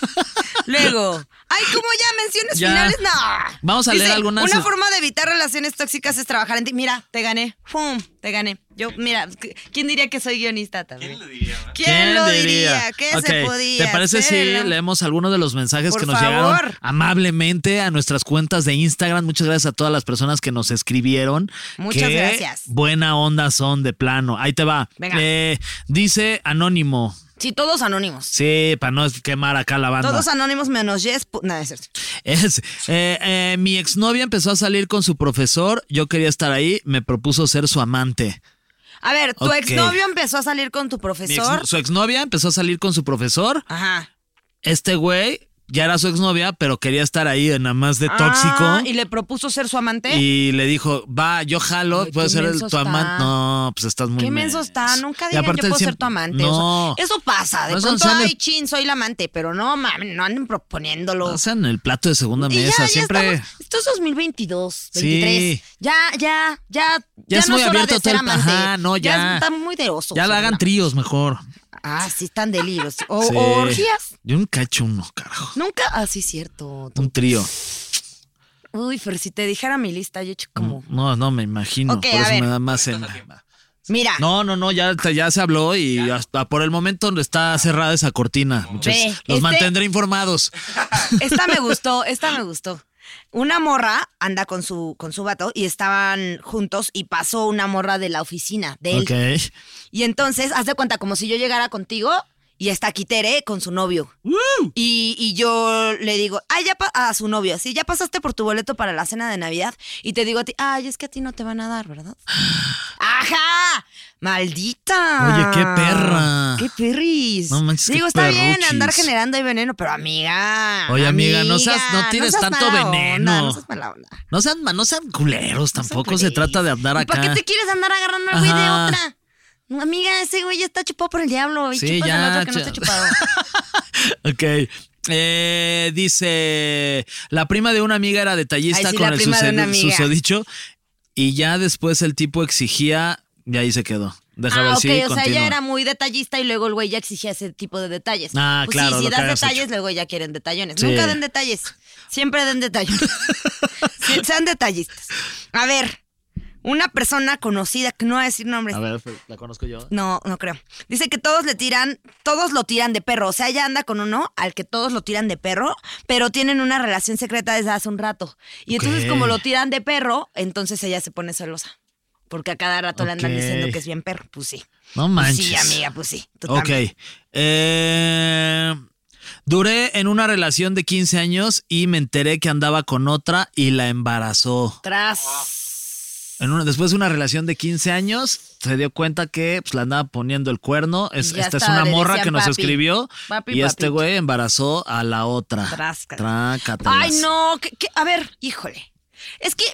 B: *laughs*
C: Luego, ay, como ya menciones
B: Ya.
C: finales, no.
B: Vamos a leer algunas-
C: Una forma de evitar relaciones tóxicas es trabajar en ti. Mira, te gané. ¡Fum! Te gané. Yo, mira, ¿quién diría que soy guionista también? ¿Quién lo diría? ¿Quién, lo diría? ¿Qué se podía
B: ¿Te parece
C: hacer?
B: si
C: ¿no?
B: leemos algunos de los mensajes
C: Por
B: que nos
C: favor.
B: llegaron amablemente a nuestras cuentas de Instagram? Muchas gracias a todas las personas que nos escribieron.
C: Muchas
B: Qué
C: gracias.
B: Buena onda son de plano. Ahí te va.
C: Venga.
B: Eh, dice Anónimo.
C: Sí, todos anónimos.
B: Sí, para no quemar acá la banda.
C: Todos anónimos menos Jess. Nada, es cierto.
B: Es, eh, eh, mi exnovia empezó a salir con su profesor. Yo quería estar ahí. Me propuso ser su amante.
C: A ver, tu
B: Ok.
C: exnovio empezó a salir con tu
B: Mi ex-
C: profesor.
B: su exnovia empezó a salir con su profesor.
C: Ajá.
B: Este güey ya era su exnovia, pero quería estar ahí nada más de tóxico.
C: Ah, y le propuso ser su amante.
B: Y le dijo, va, yo jalo, puedo ser el, tu amante. No, pues estás muy
C: Qué menso está. Nunca digan yo puedo ser tu amante.
B: No.
C: O sea, eso pasa. De
B: No,
C: pronto,
B: sean el-
C: ay, chin, soy la amante. Pero no, mames, no anden proponiéndolo.
B: O sea, en el plato de segunda
C: Y ya,
B: mesa,
C: ya
B: siempre.
C: estamos- esto es 2022,
B: Sí.
C: 23. Ya, ya, ya. Ya,
B: es
C: no
B: muy abierto todo el-
C: amante.
B: Ajá, no, ya.
C: está muy de oso.
B: ya la hagan tríos mejor.
C: Ah, sí, están delirios. O,
B: Sí.
C: o orgías.
B: Yo nunca he hecho uno, carajo.
C: Nunca. Ah, sí, cierto.
B: Un trío.
C: Uy, Fer, si te dijera mi lista, yo he hecho como.
B: No, no, me imagino. Por
C: a
B: eso
C: ver.
B: me da más en.
C: Mira.
B: No, no, no, ya, ya se habló y hasta por el momento está cerrada esa cortina. muchachos.
C: Ve,
B: Los
C: este-
B: mantendré informados. *laughs*
C: Esta me gustó, esta me gustó. Una morra anda con su, con su vato y estaban juntos y pasó una morra de la oficina de él.
B: Ok.
C: Y entonces, haz de cuenta, como si yo llegara contigo y está Quitere con su novio. Y, y yo le digo, ay, ya a su novio, sí, ya pasaste por tu boleto para la cena de Navidad. Y te digo a ti, ay, es que a ti no te van a dar, ¿verdad? *gasps* ¡Ajá! ¡Maldita!
B: Oye, qué perra.
C: ¡Qué perris!
B: No manches, qué
C: Digo, está bien andar generando ahí veneno, pero amiga.
B: Oye, amiga, no seas- no
C: seas
B: tanto
C: mala
B: veneno.
C: onda, no seas mala onda.
B: No sean, no sean culeros, tampoco se trata de andar
C: ¿Y
B: acá.
C: ¿Para qué te quieres andar agarrando al güey de otra? Amiga, ese güey ya está chupado por el diablo. Y
B: Sí, ya,
C: al otro que no está chupado. *laughs*
B: Ok. Eh, dice, la prima de una amiga era detallista
C: Ay, sí,
B: con el susodicho y ya después el tipo exigía y ahí se quedó. Déjame
C: ah,
B: ver
C: ok,
B: si
C: o sea, ella era muy detallista y luego el güey ya exigía ese tipo de detalles.
B: Ah,
C: pues
B: claro,
C: Sí, si das detalles,
B: hecho.
C: luego ya quieren detallones.
B: Sí.
C: Nunca den detalles. Siempre den detalles. *laughs* Sí, sean detallistas. A ver, una persona conocida, que no va a decir nombres.
B: A ver, la conozco yo.
C: No, no creo. Dice que todos le tiran, todos lo tiran de perro. O sea, ella anda con uno al que todos lo tiran de perro, pero tienen una relación secreta desde hace un rato. Y entonces, como lo tiran de perro, entonces ella se pone celosa. Porque a cada rato le andan diciendo que es bien perro. Pues sí.
B: No
C: Pues
B: manches.
C: sí, amiga, pues sí. tú
B: Ok.
C: también.
B: Eh, duré en una relación de 15 años y me enteré que andaba con otra y la embarazó.
C: Tras.
B: En una, después de una relación de 15 años, se dio cuenta que pues, le andaba poniendo el cuerno. Es-
C: Ya
B: esta es
C: estaba,
B: una
C: le
B: morra
C: decían
B: que nos
C: papi.
B: escribió.
C: Papi,
B: y este güey embarazó a la otra. Trácatelas.
C: Ay, no. que- que- a ver, híjole. Es que.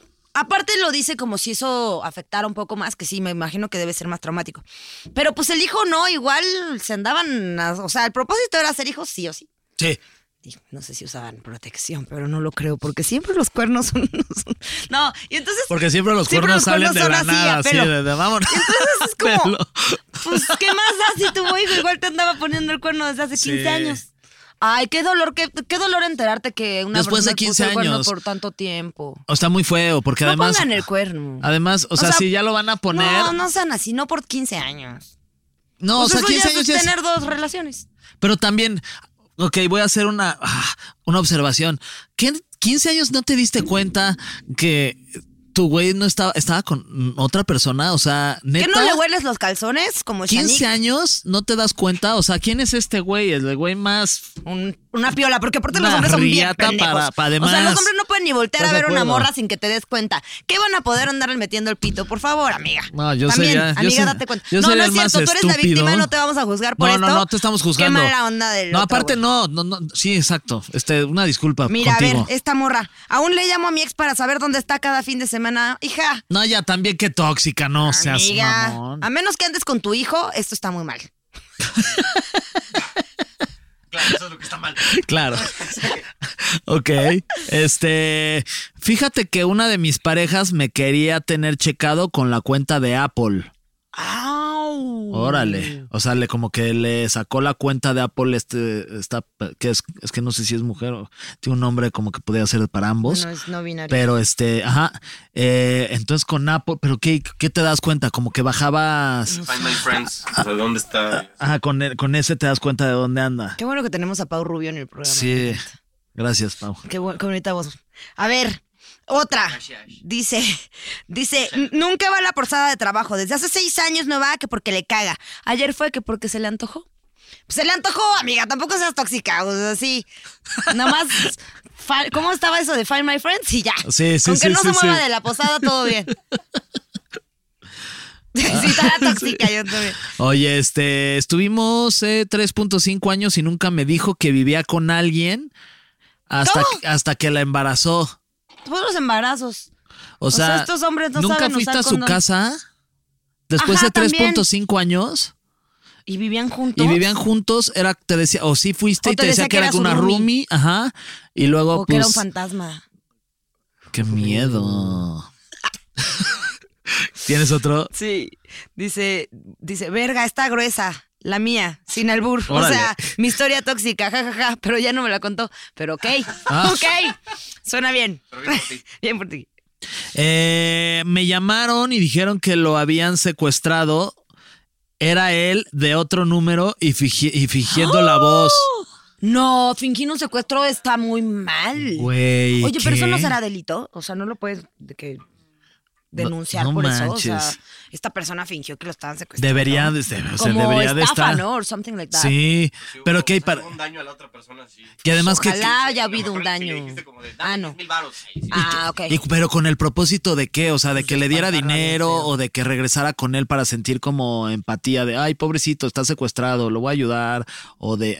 C: Aparte lo dice como si eso afectara un poco más, que sí, me imagino que debe ser más traumático. Pero pues el hijo no, igual se andaban, a- o sea, el propósito era hacer hijos sí o sí.
B: Sí.
C: Y No sé si usaban protección, pero no lo creo, porque siempre los cuernos son... *laughs* son- No, y entonces...
B: Porque siempre los
C: Siempre
B: cuernos
C: los
B: salen
C: cuernos
B: de la
C: así,
B: nada, así de, de vámonos.
C: Entonces es *laughs* como,
B: Pelo.
C: pues, ¿qué más da si tu hijo igual te andaba poniendo el cuerno desde hace 15
B: Sí.
C: años? Ay, qué dolor, qué, qué dolor enterarte que una
B: Después de
C: persona te
B: 15
C: puso el cuerno
B: años.
C: por tanto tiempo.
B: O está muy feo, porque
C: no
B: además.
C: pongan el cuerno.
B: Además, o, sea, si ya lo van a poner.
C: No, no sean así, no por 15 años.
B: No,
C: Pues
B: o sea,
C: eso
B: 15
C: ya
B: años ya es-
C: tener dos relaciones.
B: Pero también, ok, voy a hacer una, ah, una observación. ¿Qué, 15 años no te diste cuenta que tu güey no estaba, estaba con otra persona? O sea, neta.
C: ¿Qué no le hueles los calzones? Como
B: 15
C: Shanique?
B: años no te das cuenta, o sea, ¿quién es este güey? El güey más
C: Un- una piola, porque aparte los hombres son bien pendejos.
B: para- para
C: o sea,
B: además.
C: los hombres no pueden ni voltear a
B: ¿Estás de
C: ver una morra sin que te des cuenta. ¿Qué van a poder andarle metiendo el pito? Por favor, amiga.
B: No, yo
C: También,
B: sería- yo
C: amiga,
B: ser-
C: date cuenta.
B: yo
C: no, no es cierto, tú eres la víctima, no te vamos a juzgar por
B: no,
C: esto.
B: no, no te estamos juzgando.
C: Qué mala onda del
B: No,
C: otro,
B: aparte no, no, no, sí, exacto. Este, una disculpa
C: Mira,
B: contigo.
C: a ver, esta morra. Aún le llamo a mi ex para saber dónde está cada fin de semana. Hija,
B: No, ya también qué tóxica, no seas
C: amiga.
B: mamón.
C: A menos que andes con tu hijo, esto está muy mal.
B: Claro. ok. Este, fíjate que una de mis parejas me quería tener checado con la cuenta de Apple. Órale. O sea, le como que le sacó la cuenta de Apple este está que es, es que no sé si es mujer o tiene un nombre como que podría ser para ambos.
C: No es no binario.
B: Pero este, ajá. eh, entonces con Apple, pero qué, ¿qué te das cuenta? Como que bajabas.
E: Find my friends. O sea, ¿dónde está?
B: Ajá, con, el- con ese te das cuenta de dónde anda.
C: Qué bueno que tenemos a Pau Rubio en el programa.
B: Sí. Gracias, Pau.
C: Qué, bu- qué bonita voz. A ver, otra. Dice, dice, "N- nunca va a la posada de trabajo. Desde hace seis años no va que porque le caga. Ayer fue que porque se le antojó. Pues se le antojó, amiga. Tampoco seas tóxica. O sea, sí. Nada más. ¿Cómo estaba eso de Find My Friends? Y ya.
B: Sí, sí,
C: Con que
B: sí,
C: no
B: sí,
C: se mueva de la posada, todo bien. *laughs* sí, estaba tóxica yo también.
B: Oye, este, estuvimos eh, 3.5 años y nunca me dijo que vivía con alguien hasta, hasta que la embarazó.
C: Todos los embarazos.
B: O sea,
C: sea, estos hombres no
B: ¿nunca
C: saben
B: fuiste
C: usar
B: a su
C: condón.
B: casa después
C: Ajá,
B: de
C: también.
B: 3.5 años
C: Y vivían juntos.
B: y vivían juntos? Era, te decía, o sí fuiste
C: O
B: y
C: te
B: decía
C: decía
B: que,
C: que
B: era una
C: roomie.
B: roomie, ajá, y luego
C: O que era un
B: pues,
C: fantasma.
B: qué miedo. *laughs* ¿Tienes otro?
C: Sí, dice, dice, verga, está gruesa, la mía, sin albur.
B: Órale.
C: O sea, mi historia tóxica, jajaja, pero ya no me la contó. Pero ok,
B: Ah. *laughs*
C: ok, suena bien. *laughs* bien por ti.
B: Eh, me llamaron y dijeron que lo habían secuestrado. Era él de otro número y, fingi- y fingiendo la voz.
C: No, fingir un secuestro está muy mal.
B: Güey.
C: Oye, pero eso no será delito. O sea, no lo puedes de que denunciar
B: no
C: por eso. O sea,
B: manches.
C: esta persona fingió que lo estaban secuestrando.
B: Debería de, o sea,
C: Como
B: debería de estar.
C: ¿no? Or something like that.
B: Sí, pero que hay para.
E: Un daño a la otra persona, sí.
B: Que además que.
C: Ojalá haya habido un
E: si le
C: daño.
E: dijiste como de,
C: Ah,
E: "Dame
C: no.
E: 10,000 varos", sí, sí.
C: Ah, ok.
B: y- pero con el propósito de qué, o sea, de que le diera dinero o de que regresara con él para sentir como empatía de, ay, pobrecito, está secuestrado, lo voy a ayudar, o de,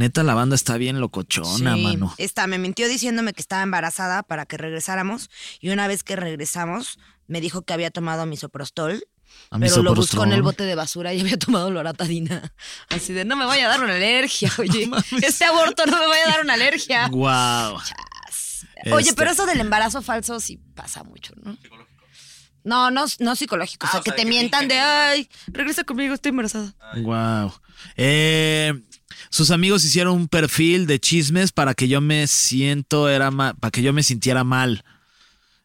B: neta, la banda está bien locochona,
C: Sí,
B: mano.
C: Esta me mintió diciéndome que estaba embarazada para que regresáramos y una vez que regresamos me dijo que había tomado misoprostol.
B: A
C: Pero lo buscó en el bote de basura y había tomado loratadina. Así de, no me vaya a dar una alergia, *laughs* oye. este aborto no me vaya a dar una alergia.
B: Wow.
C: Oye,
B: Este-
C: pero eso del embarazo falso sí pasa mucho, ¿no? No, no, no psicológico. o
E: Ah,
C: sea,
E: o
C: que
E: sea,
C: te
E: que
C: mientan de, ay, regresa conmigo, estoy embarazada.
B: Wow. Eh, sus amigos hicieron un perfil de chismes para que yo me siento era para que yo me sintiera mal.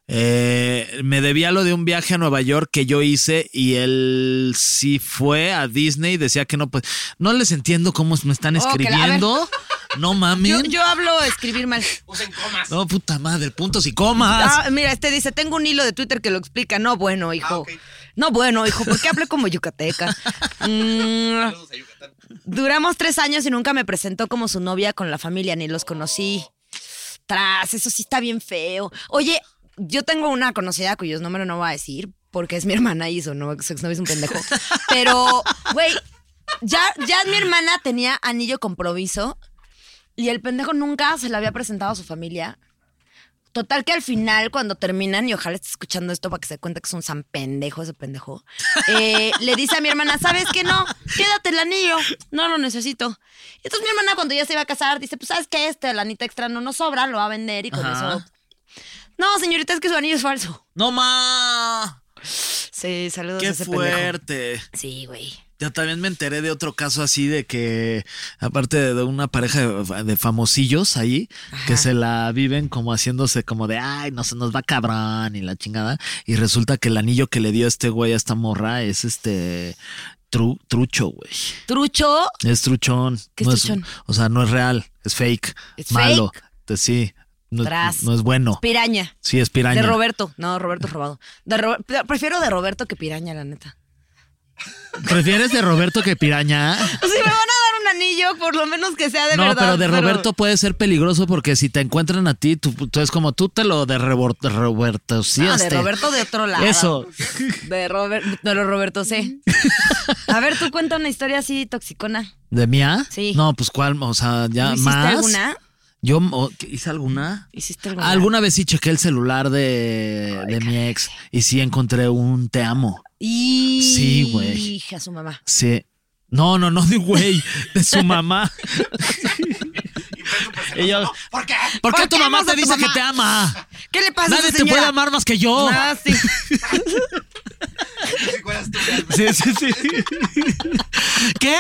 B: Eh, me debía lo de un viaje a Nueva York que yo hice y él sí fue a Disney. Decía que no, pues no les entiendo cómo me están
C: Oh, la-
B: escribiendo. No *laughs*
C: Yo,
B: mames.
C: yo hablo escribir mal.
E: Usen comas.
B: No, puta madre, puntos y comas.
C: Ah, mira, este dice, tengo un hilo de Twitter que lo explica. No, bueno, hijo. No, bueno, hijo, ¿por qué hablé como yucateca? *laughs* Mm, duramos tres años y nunca me presentó como su novia con la familia, ni los conocí. Tras, eso sí está bien feo. Oye, yo tengo una conocida cuyos números no voy a decir, porque es mi hermana y su, no, su exnovio es un pendejo. *laughs* Pero, güey, ya, ya mi hermana tenía anillo compromiso y el pendejo nunca se le había presentado a su familia. Total que al final, cuando terminan, y ojalá esté escuchando esto para que se dé cuenta que es un san pendejo ese pendejo, eh, le dice a mi hermana, ¿sabes qué? No, quédate el anillo, no lo necesito. Y entonces mi hermana cuando ya se iba a casar, dice, pues ¿sabes qué? Este, el anita extra no nos sobra, lo va a vender y con
B: Ajá.
C: eso... No, señorita, es que su anillo es falso.
B: No ma.
C: Sí, saludos a
B: Qué
C: pendejo.
B: fuerte.
C: Sí, güey.
B: Yo también me enteré de otro caso así de que, aparte de una pareja de, de famosillos ahí, que se la viven como haciéndose como de, ay, no se nos va cabrón y la chingada. Y resulta que el anillo que le dio este güey a esta morra es este tru- trucho, güey.
C: Trucho,
B: Es truchón.
C: ¿Qué es
B: No
C: truchón?
B: o sea, no es real, es fake.
C: ¿Es
B: malo. Entonces, sí, no es bueno.
C: piraña.
B: Sí, es piraña.
C: De Roberto. No, Roberto es robado. De Ro- Prefiero de Roberto que piraña, la neta.
B: ¿Prefieres de Roberto que piraña?
C: Si me van a dar un anillo, por lo menos que sea de
B: no,
C: verdad.
B: pero de Roberto puede ser peligroso porque si te encuentran a ti, tú, tú es como tú te lo de de Roberto. Sí,
C: No, de
B: este.
C: Roberto de otro lado.
B: Eso.
C: De Robert, de los Roberto C. A ver, tú cuenta una historia así toxicona.
B: ¿De mía?
C: Sí.
B: No, pues cuál, o sea, ya
C: ¿No
B: más.
C: alguna?
B: Yo o, ¿qué- hice alguna.
C: ¿Hiciste alguna?
B: Alguna vez sí chequé el celular de, de mi ex y sí encontré un te amo.
C: Y...
B: Sí, güey.
C: Hija, su mamá.
B: Sí. No, no, no *laughs* de güey, de su mamá. *laughs* Y yo,
E: ¿Por qué?
B: ¿Por qué
C: ¿Por
B: tu
C: qué
B: mamá
C: amas a
B: te
C: tu
B: dice
C: mamá?
B: que te ama?
C: ¿Qué le pasa a
B: Nadie
C: esa
B: te puede amar más que yo.
C: Ah, sí.
B: Sí, sí, sí. *laughs* ¿Qué?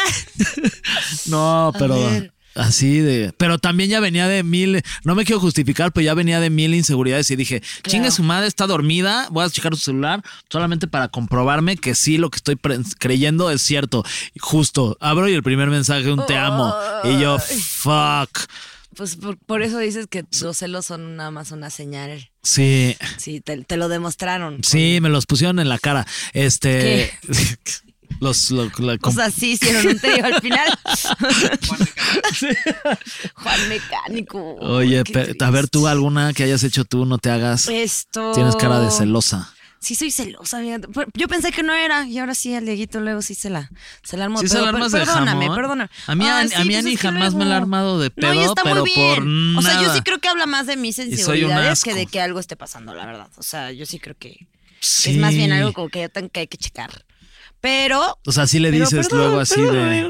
B: No, pero
C: ver.
B: Así de. Pero también ya venía de mil. No me quiero justificar, pero ya venía de mil inseguridades y dije, chingue su madre, está dormida. Voy a checar su celular solamente para comprobarme que sí lo que estoy creyendo es cierto. Justo, abro y el primer mensaje, un te amo. Y yo, fuck.
C: Pues por, por eso dices que los celos son nada más una señal.
B: Sí.
C: Sí, te, te lo demostraron.
B: Sí, me los pusieron en la cara. Este. *laughs* Los, lo- la-
C: O sea, sí hicieron un trío al final. *laughs* Juan Mecánico.
B: Oye,
C: Qué
B: pe- a ver, tú alguna que hayas hecho tú, no te hagas.
C: Esto.
B: Tienes cara de celosa.
C: Sí, soy celosa. Pero Yo pensé que no era, y ahora sí, al Dieguito luego sí se la, se la armó.
B: Sí, se
C: Pero
B: la armas de
C: perdóname,
B: jamón.
C: perdóname.
B: A mí,
C: Ay,
B: a,
C: sí,
B: a mí
C: pues que
B: jamás me
C: luego-
B: la ha armado de pedo,
C: No, y está
B: pero
C: muy bien.
B: por
C: O sea, yo
B: nada.
C: sí creo que habla más de mis inseguridades que de que algo esté pasando, la verdad. O sea, yo sí creo que
B: Sí.
C: es más bien algo como que yo tengo que, hay que checar. Pero
B: O sea, sí le dices luego así de.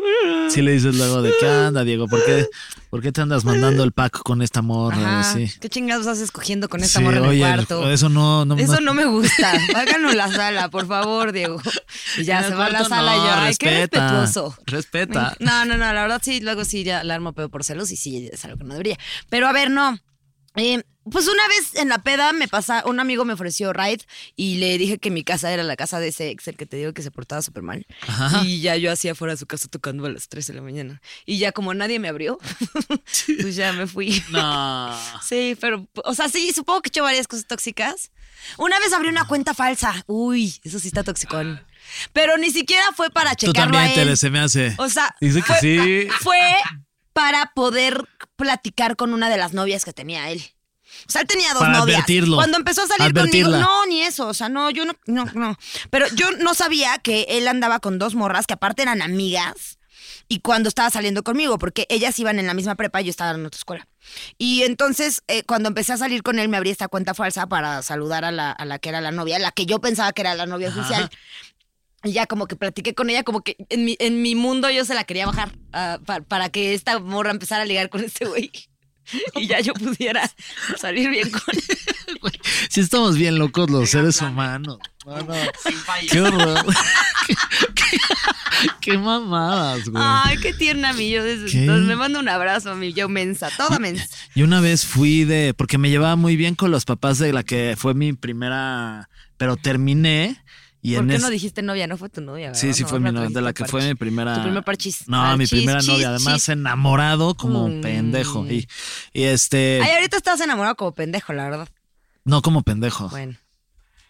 B: Sí le dices luego de qué anda, Diego, ¿por qué, por qué te andas mandando el pack con esta morra?
C: Ajá,
B: Sí.
C: ¿Qué chingados estás escogiendo con esta
B: Sí,
C: morra en el cuarto?
B: Eso no, no,
C: Eso no me gusta. Háganos la sala, por favor, Diego. Y ya se va a la sala y yo, ay, qué respetuoso.
B: respeta.
C: No, no, no, la verdad sí, luego sí ya la armo pedo por celos y sí es algo que no debería. Pero a ver, no. Eh, pues una vez en la peda me pasa, un amigo me ofreció ride y le dije que mi casa era la casa de ese ex, el que te digo que se portaba súper mal.
B: Ajá.
C: Y ya yo hacía fuera de su casa tocando a las 3 de la mañana. Y ya como nadie me abrió, *laughs* pues ya me fui.
B: No. *laughs*
C: Sí, pero, o sea, sí, supongo que he hecho varias cosas tóxicas. Una vez abrí una cuenta falsa. Uy, eso sí está toxicón. Pero ni siquiera fue para
B: Tú
C: checarlo
B: también,
C: a él.
B: Se me hace.
C: O sea,
B: Dice que
C: fue,
B: sí.
C: fue para poder platicar con una de las novias que tenía él. O sea, él tenía dos
B: Para
C: novias.
B: advertirlo.
C: Cuando empezó a salir
B: Advertirla.
C: conmigo, no, ni eso. O sea, no, yo no, no, no. Pero yo no sabía que él andaba con dos morras que aparte eran amigas. Y cuando estaba saliendo conmigo, porque ellas iban en la misma prepa y yo estaba en otra escuela. Y entonces, eh, cuando empecé a salir con él, me abrí esta cuenta falsa para saludar a la, a la que era la novia, la que yo pensaba que era la novia oficial. Y ya como que platiqué con ella, como que en mi, en mi mundo yo se la quería bajar pa- para que esta morra empezara a ligar con este güey. Y ya yo pudiera salir bien con él. *laughs*
B: Sí estamos bien locos los seres humanos. No, no. Qué horror. *laughs* qué, qué- qué mamadas, güey.
C: Ay, qué tierna mi yo desde
B: ¿Qué?
C: entonces. Me mando un abrazo a mi yo mensa, toda mensa.
B: Y una vez fui de, porque me llevaba muy bien con los papás de la que fue mi primera, pero terminé Y
C: ¿Por
B: en
C: qué
B: es-
C: no dijiste novia? No fue tu novia, ¿verdad?
B: Sí, sí
C: No,
B: fue mi novia, de la que fue mi primera.
C: Tu primer parchis.
B: No, mi primera
C: chis,
B: novia. Además,
C: chis.
B: enamorado como
C: Mm.
B: pendejo. Y, y este.
C: Ay, ahorita estás enamorado como pendejo, la verdad.
B: No como pendejo.
C: Bueno,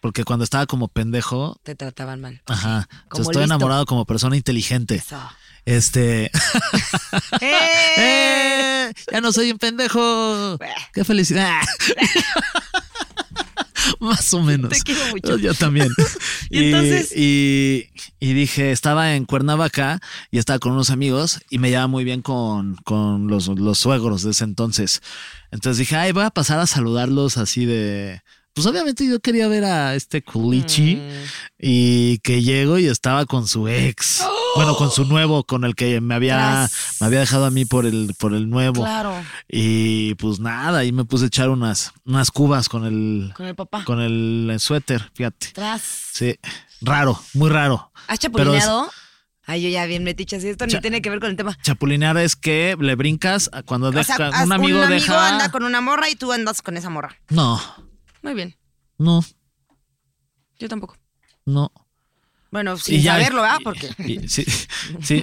B: Porque cuando estaba como pendejo.
C: te trataban mal.
B: Ajá. Yo estoy
C: listo.
B: enamorado como persona inteligente.
C: Eso.
B: Este. *laughs*
C: ¡Eh! *laughs*
B: ¡Eh! Ya no soy un pendejo. ¡Qué felicidad! *laughs* Más o menos.
C: Te quiero mucho.
B: Yo también. *laughs*
C: Y entonces-
B: y, y dije, estaba en Cuernavaca y estaba con unos amigos y me llevaba muy bien con, con los, los suegros de ese entonces. Entonces dije, ay, voy a pasar a saludarlos así de. Pues obviamente yo quería ver a este culichi
C: Mm.
B: y que llego y estaba con su ex. Bueno, con su nuevo, con el que me había,
C: Tras.
B: me había dejado a mí por el, por el nuevo.
C: Claro.
B: Y pues nada, ahí me puse a echar unas, unas cubas con el,
C: Con el papá.
B: con el suéter, fíjate.
C: Tras.
B: Sí, raro, muy raro.
C: ¿Has chapulineado? Ay, yo ya bien metiche. Si esto
B: Cha-
C: ni tiene que ver con el tema.
B: Chapulinear es que le brincas cuando
C: O
B: deja,
C: sea, haz-
B: un amigo deja.
C: anda con una morra y tú andas con esa morra.
B: No,
C: Muy bien.
B: no,
C: Yo tampoco.
B: no.
C: Bueno,
B: Y
C: sin
B: ya-
C: saberlo, ¿verdad? Porque.
B: y- sí, *laughs* sí.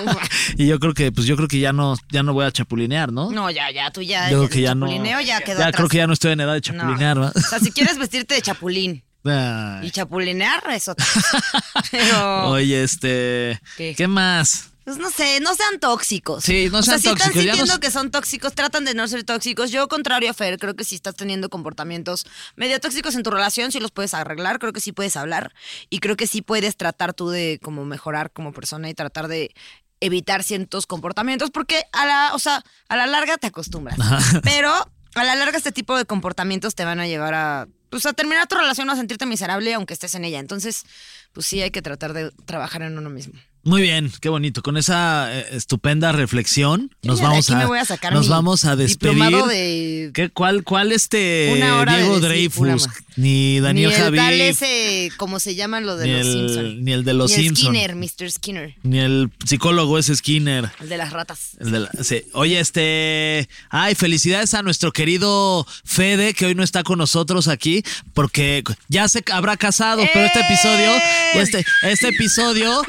B: *laughs* y yo creo que, pues yo creo que ya no, ya no voy a chapulinear, ¿no?
C: No, ya, ya, tú ya.
B: yo creo que ya no.
C: chapulineo ya quedó
B: Ya creo que ya no estoy en edad de chapulinear, ¿va?
C: O sea, si quieres vestirte de chapulín
B: Ay.
C: y chapulinear, es otra. *laughs* Pero.
B: Oye, este.
C: ¿Qué?
B: ¿Qué más?
C: Pues no sé, no sean tóxicos.
B: Sí, no
C: o
B: sean
C: sea,
B: tóxicos,
C: Si están sintiendo que son tóxicos, tratan de no ser tóxicos. Yo, contrario a Fer, creo que si estás teniendo comportamientos medio tóxicos en tu relación, sí los puedes arreglar, creo que sí puedes hablar y creo que sí puedes tratar tú de como mejorar como persona y tratar de evitar ciertos comportamientos porque a la, o sea, a la larga te acostumbras. *laughs* Pero a la larga este tipo de comportamientos te van a llevar a pues a terminar tu relación o a sentirte miserable aunque estés en ella. Entonces, pues sí hay que tratar de trabajar en uno mismo.
B: Muy bien, qué bonito. Con esa eh, estupenda reflexión nos vamos a,
C: a
B: nos vamos a despedir.
C: de-
B: ¿Qué, cuál, ¿Cuál este
C: de
B: Diego Dreyfus? Ni Daniel
C: ni el tal ese, como se llaman lo de
B: ni
C: los
B: el-
C: Simpson.
B: ni el de los
C: Ni
B: Simpson.
C: Skinner, Mr. Skinner,
B: ni el psicólogo ese Skinner.
C: el de las ratas.
B: El de la- sí. Oye, este. Ay, felicidades a nuestro querido Fede, que hoy no está con nosotros aquí, porque ya se habrá casado, pero este episodio, este, este episodio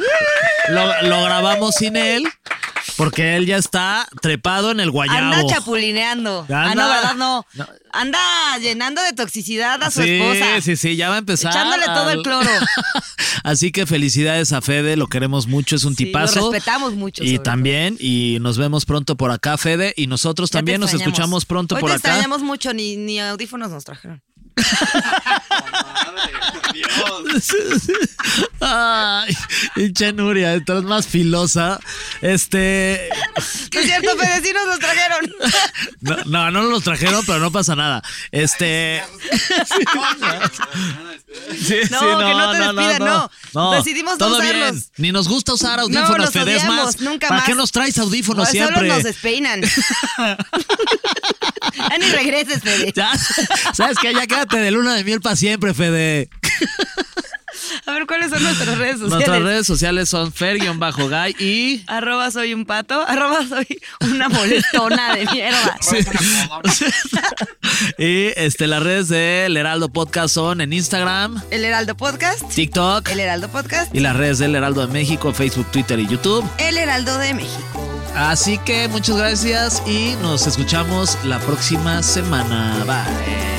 B: lo, lo grabamos sin él, porque él ya está trepado en el guayabo.
C: Anda chapulineando. ah, no, ¿verdad? No.
B: No.
C: Anda llenando de toxicidad a su
B: sí,
C: esposa.
B: sí, sí, ya va a empezar.
C: Echándole todo el cloro. *laughs*
B: Así que felicidades a Fede, lo queremos mucho, es un
C: Sí,
B: tipazo.
C: Lo respetamos mucho.
B: Y también, y nos vemos pronto por acá, Fede, y nosotros.
C: Ya
B: también nos escuchamos pronto
C: Hoy
B: por
C: te
B: acá.
C: extrañamos mucho, ni, ni audífonos nos trajeron.
B: Ay, hinche Nuria, estás más filosa. Este.
C: No es cierto, Fede, sí nos los trajeron.
B: No, no, no los trajeron, pero no pasa nada. Este. Sí,
C: No,
B: sí,
C: que no te despidan, no. Decidimos no
B: todo
C: usarlos.
B: bien. Ni nos gusta usar audífonos, Fede. Es más,
C: nunca
B: ¿para
C: más.
B: qué nos traes audífonos
C: No,
B: siempre?
C: Solo nos despeinan. *laughs* ya ni regreses, Fede.
B: ¿Sabes qué? Ya quédate de luna de miel para siempre, Fede.
C: A ver, ¿cuáles son nuestras redes sociales?
B: Nuestras redes sociales son fer-guy y.
C: Arroba soy un pato, arroba soy una molestona de mierda. *laughs*
B: y este, las redes del Heraldo Podcast son en Instagram,
C: El Heraldo Podcast,
B: TikTok
C: El Heraldo Podcast,
B: y las redes del Heraldo de México, Facebook, Twitter y YouTube.
C: El Heraldo de México.
B: Así que muchas gracias y nos escuchamos la próxima semana. Bye.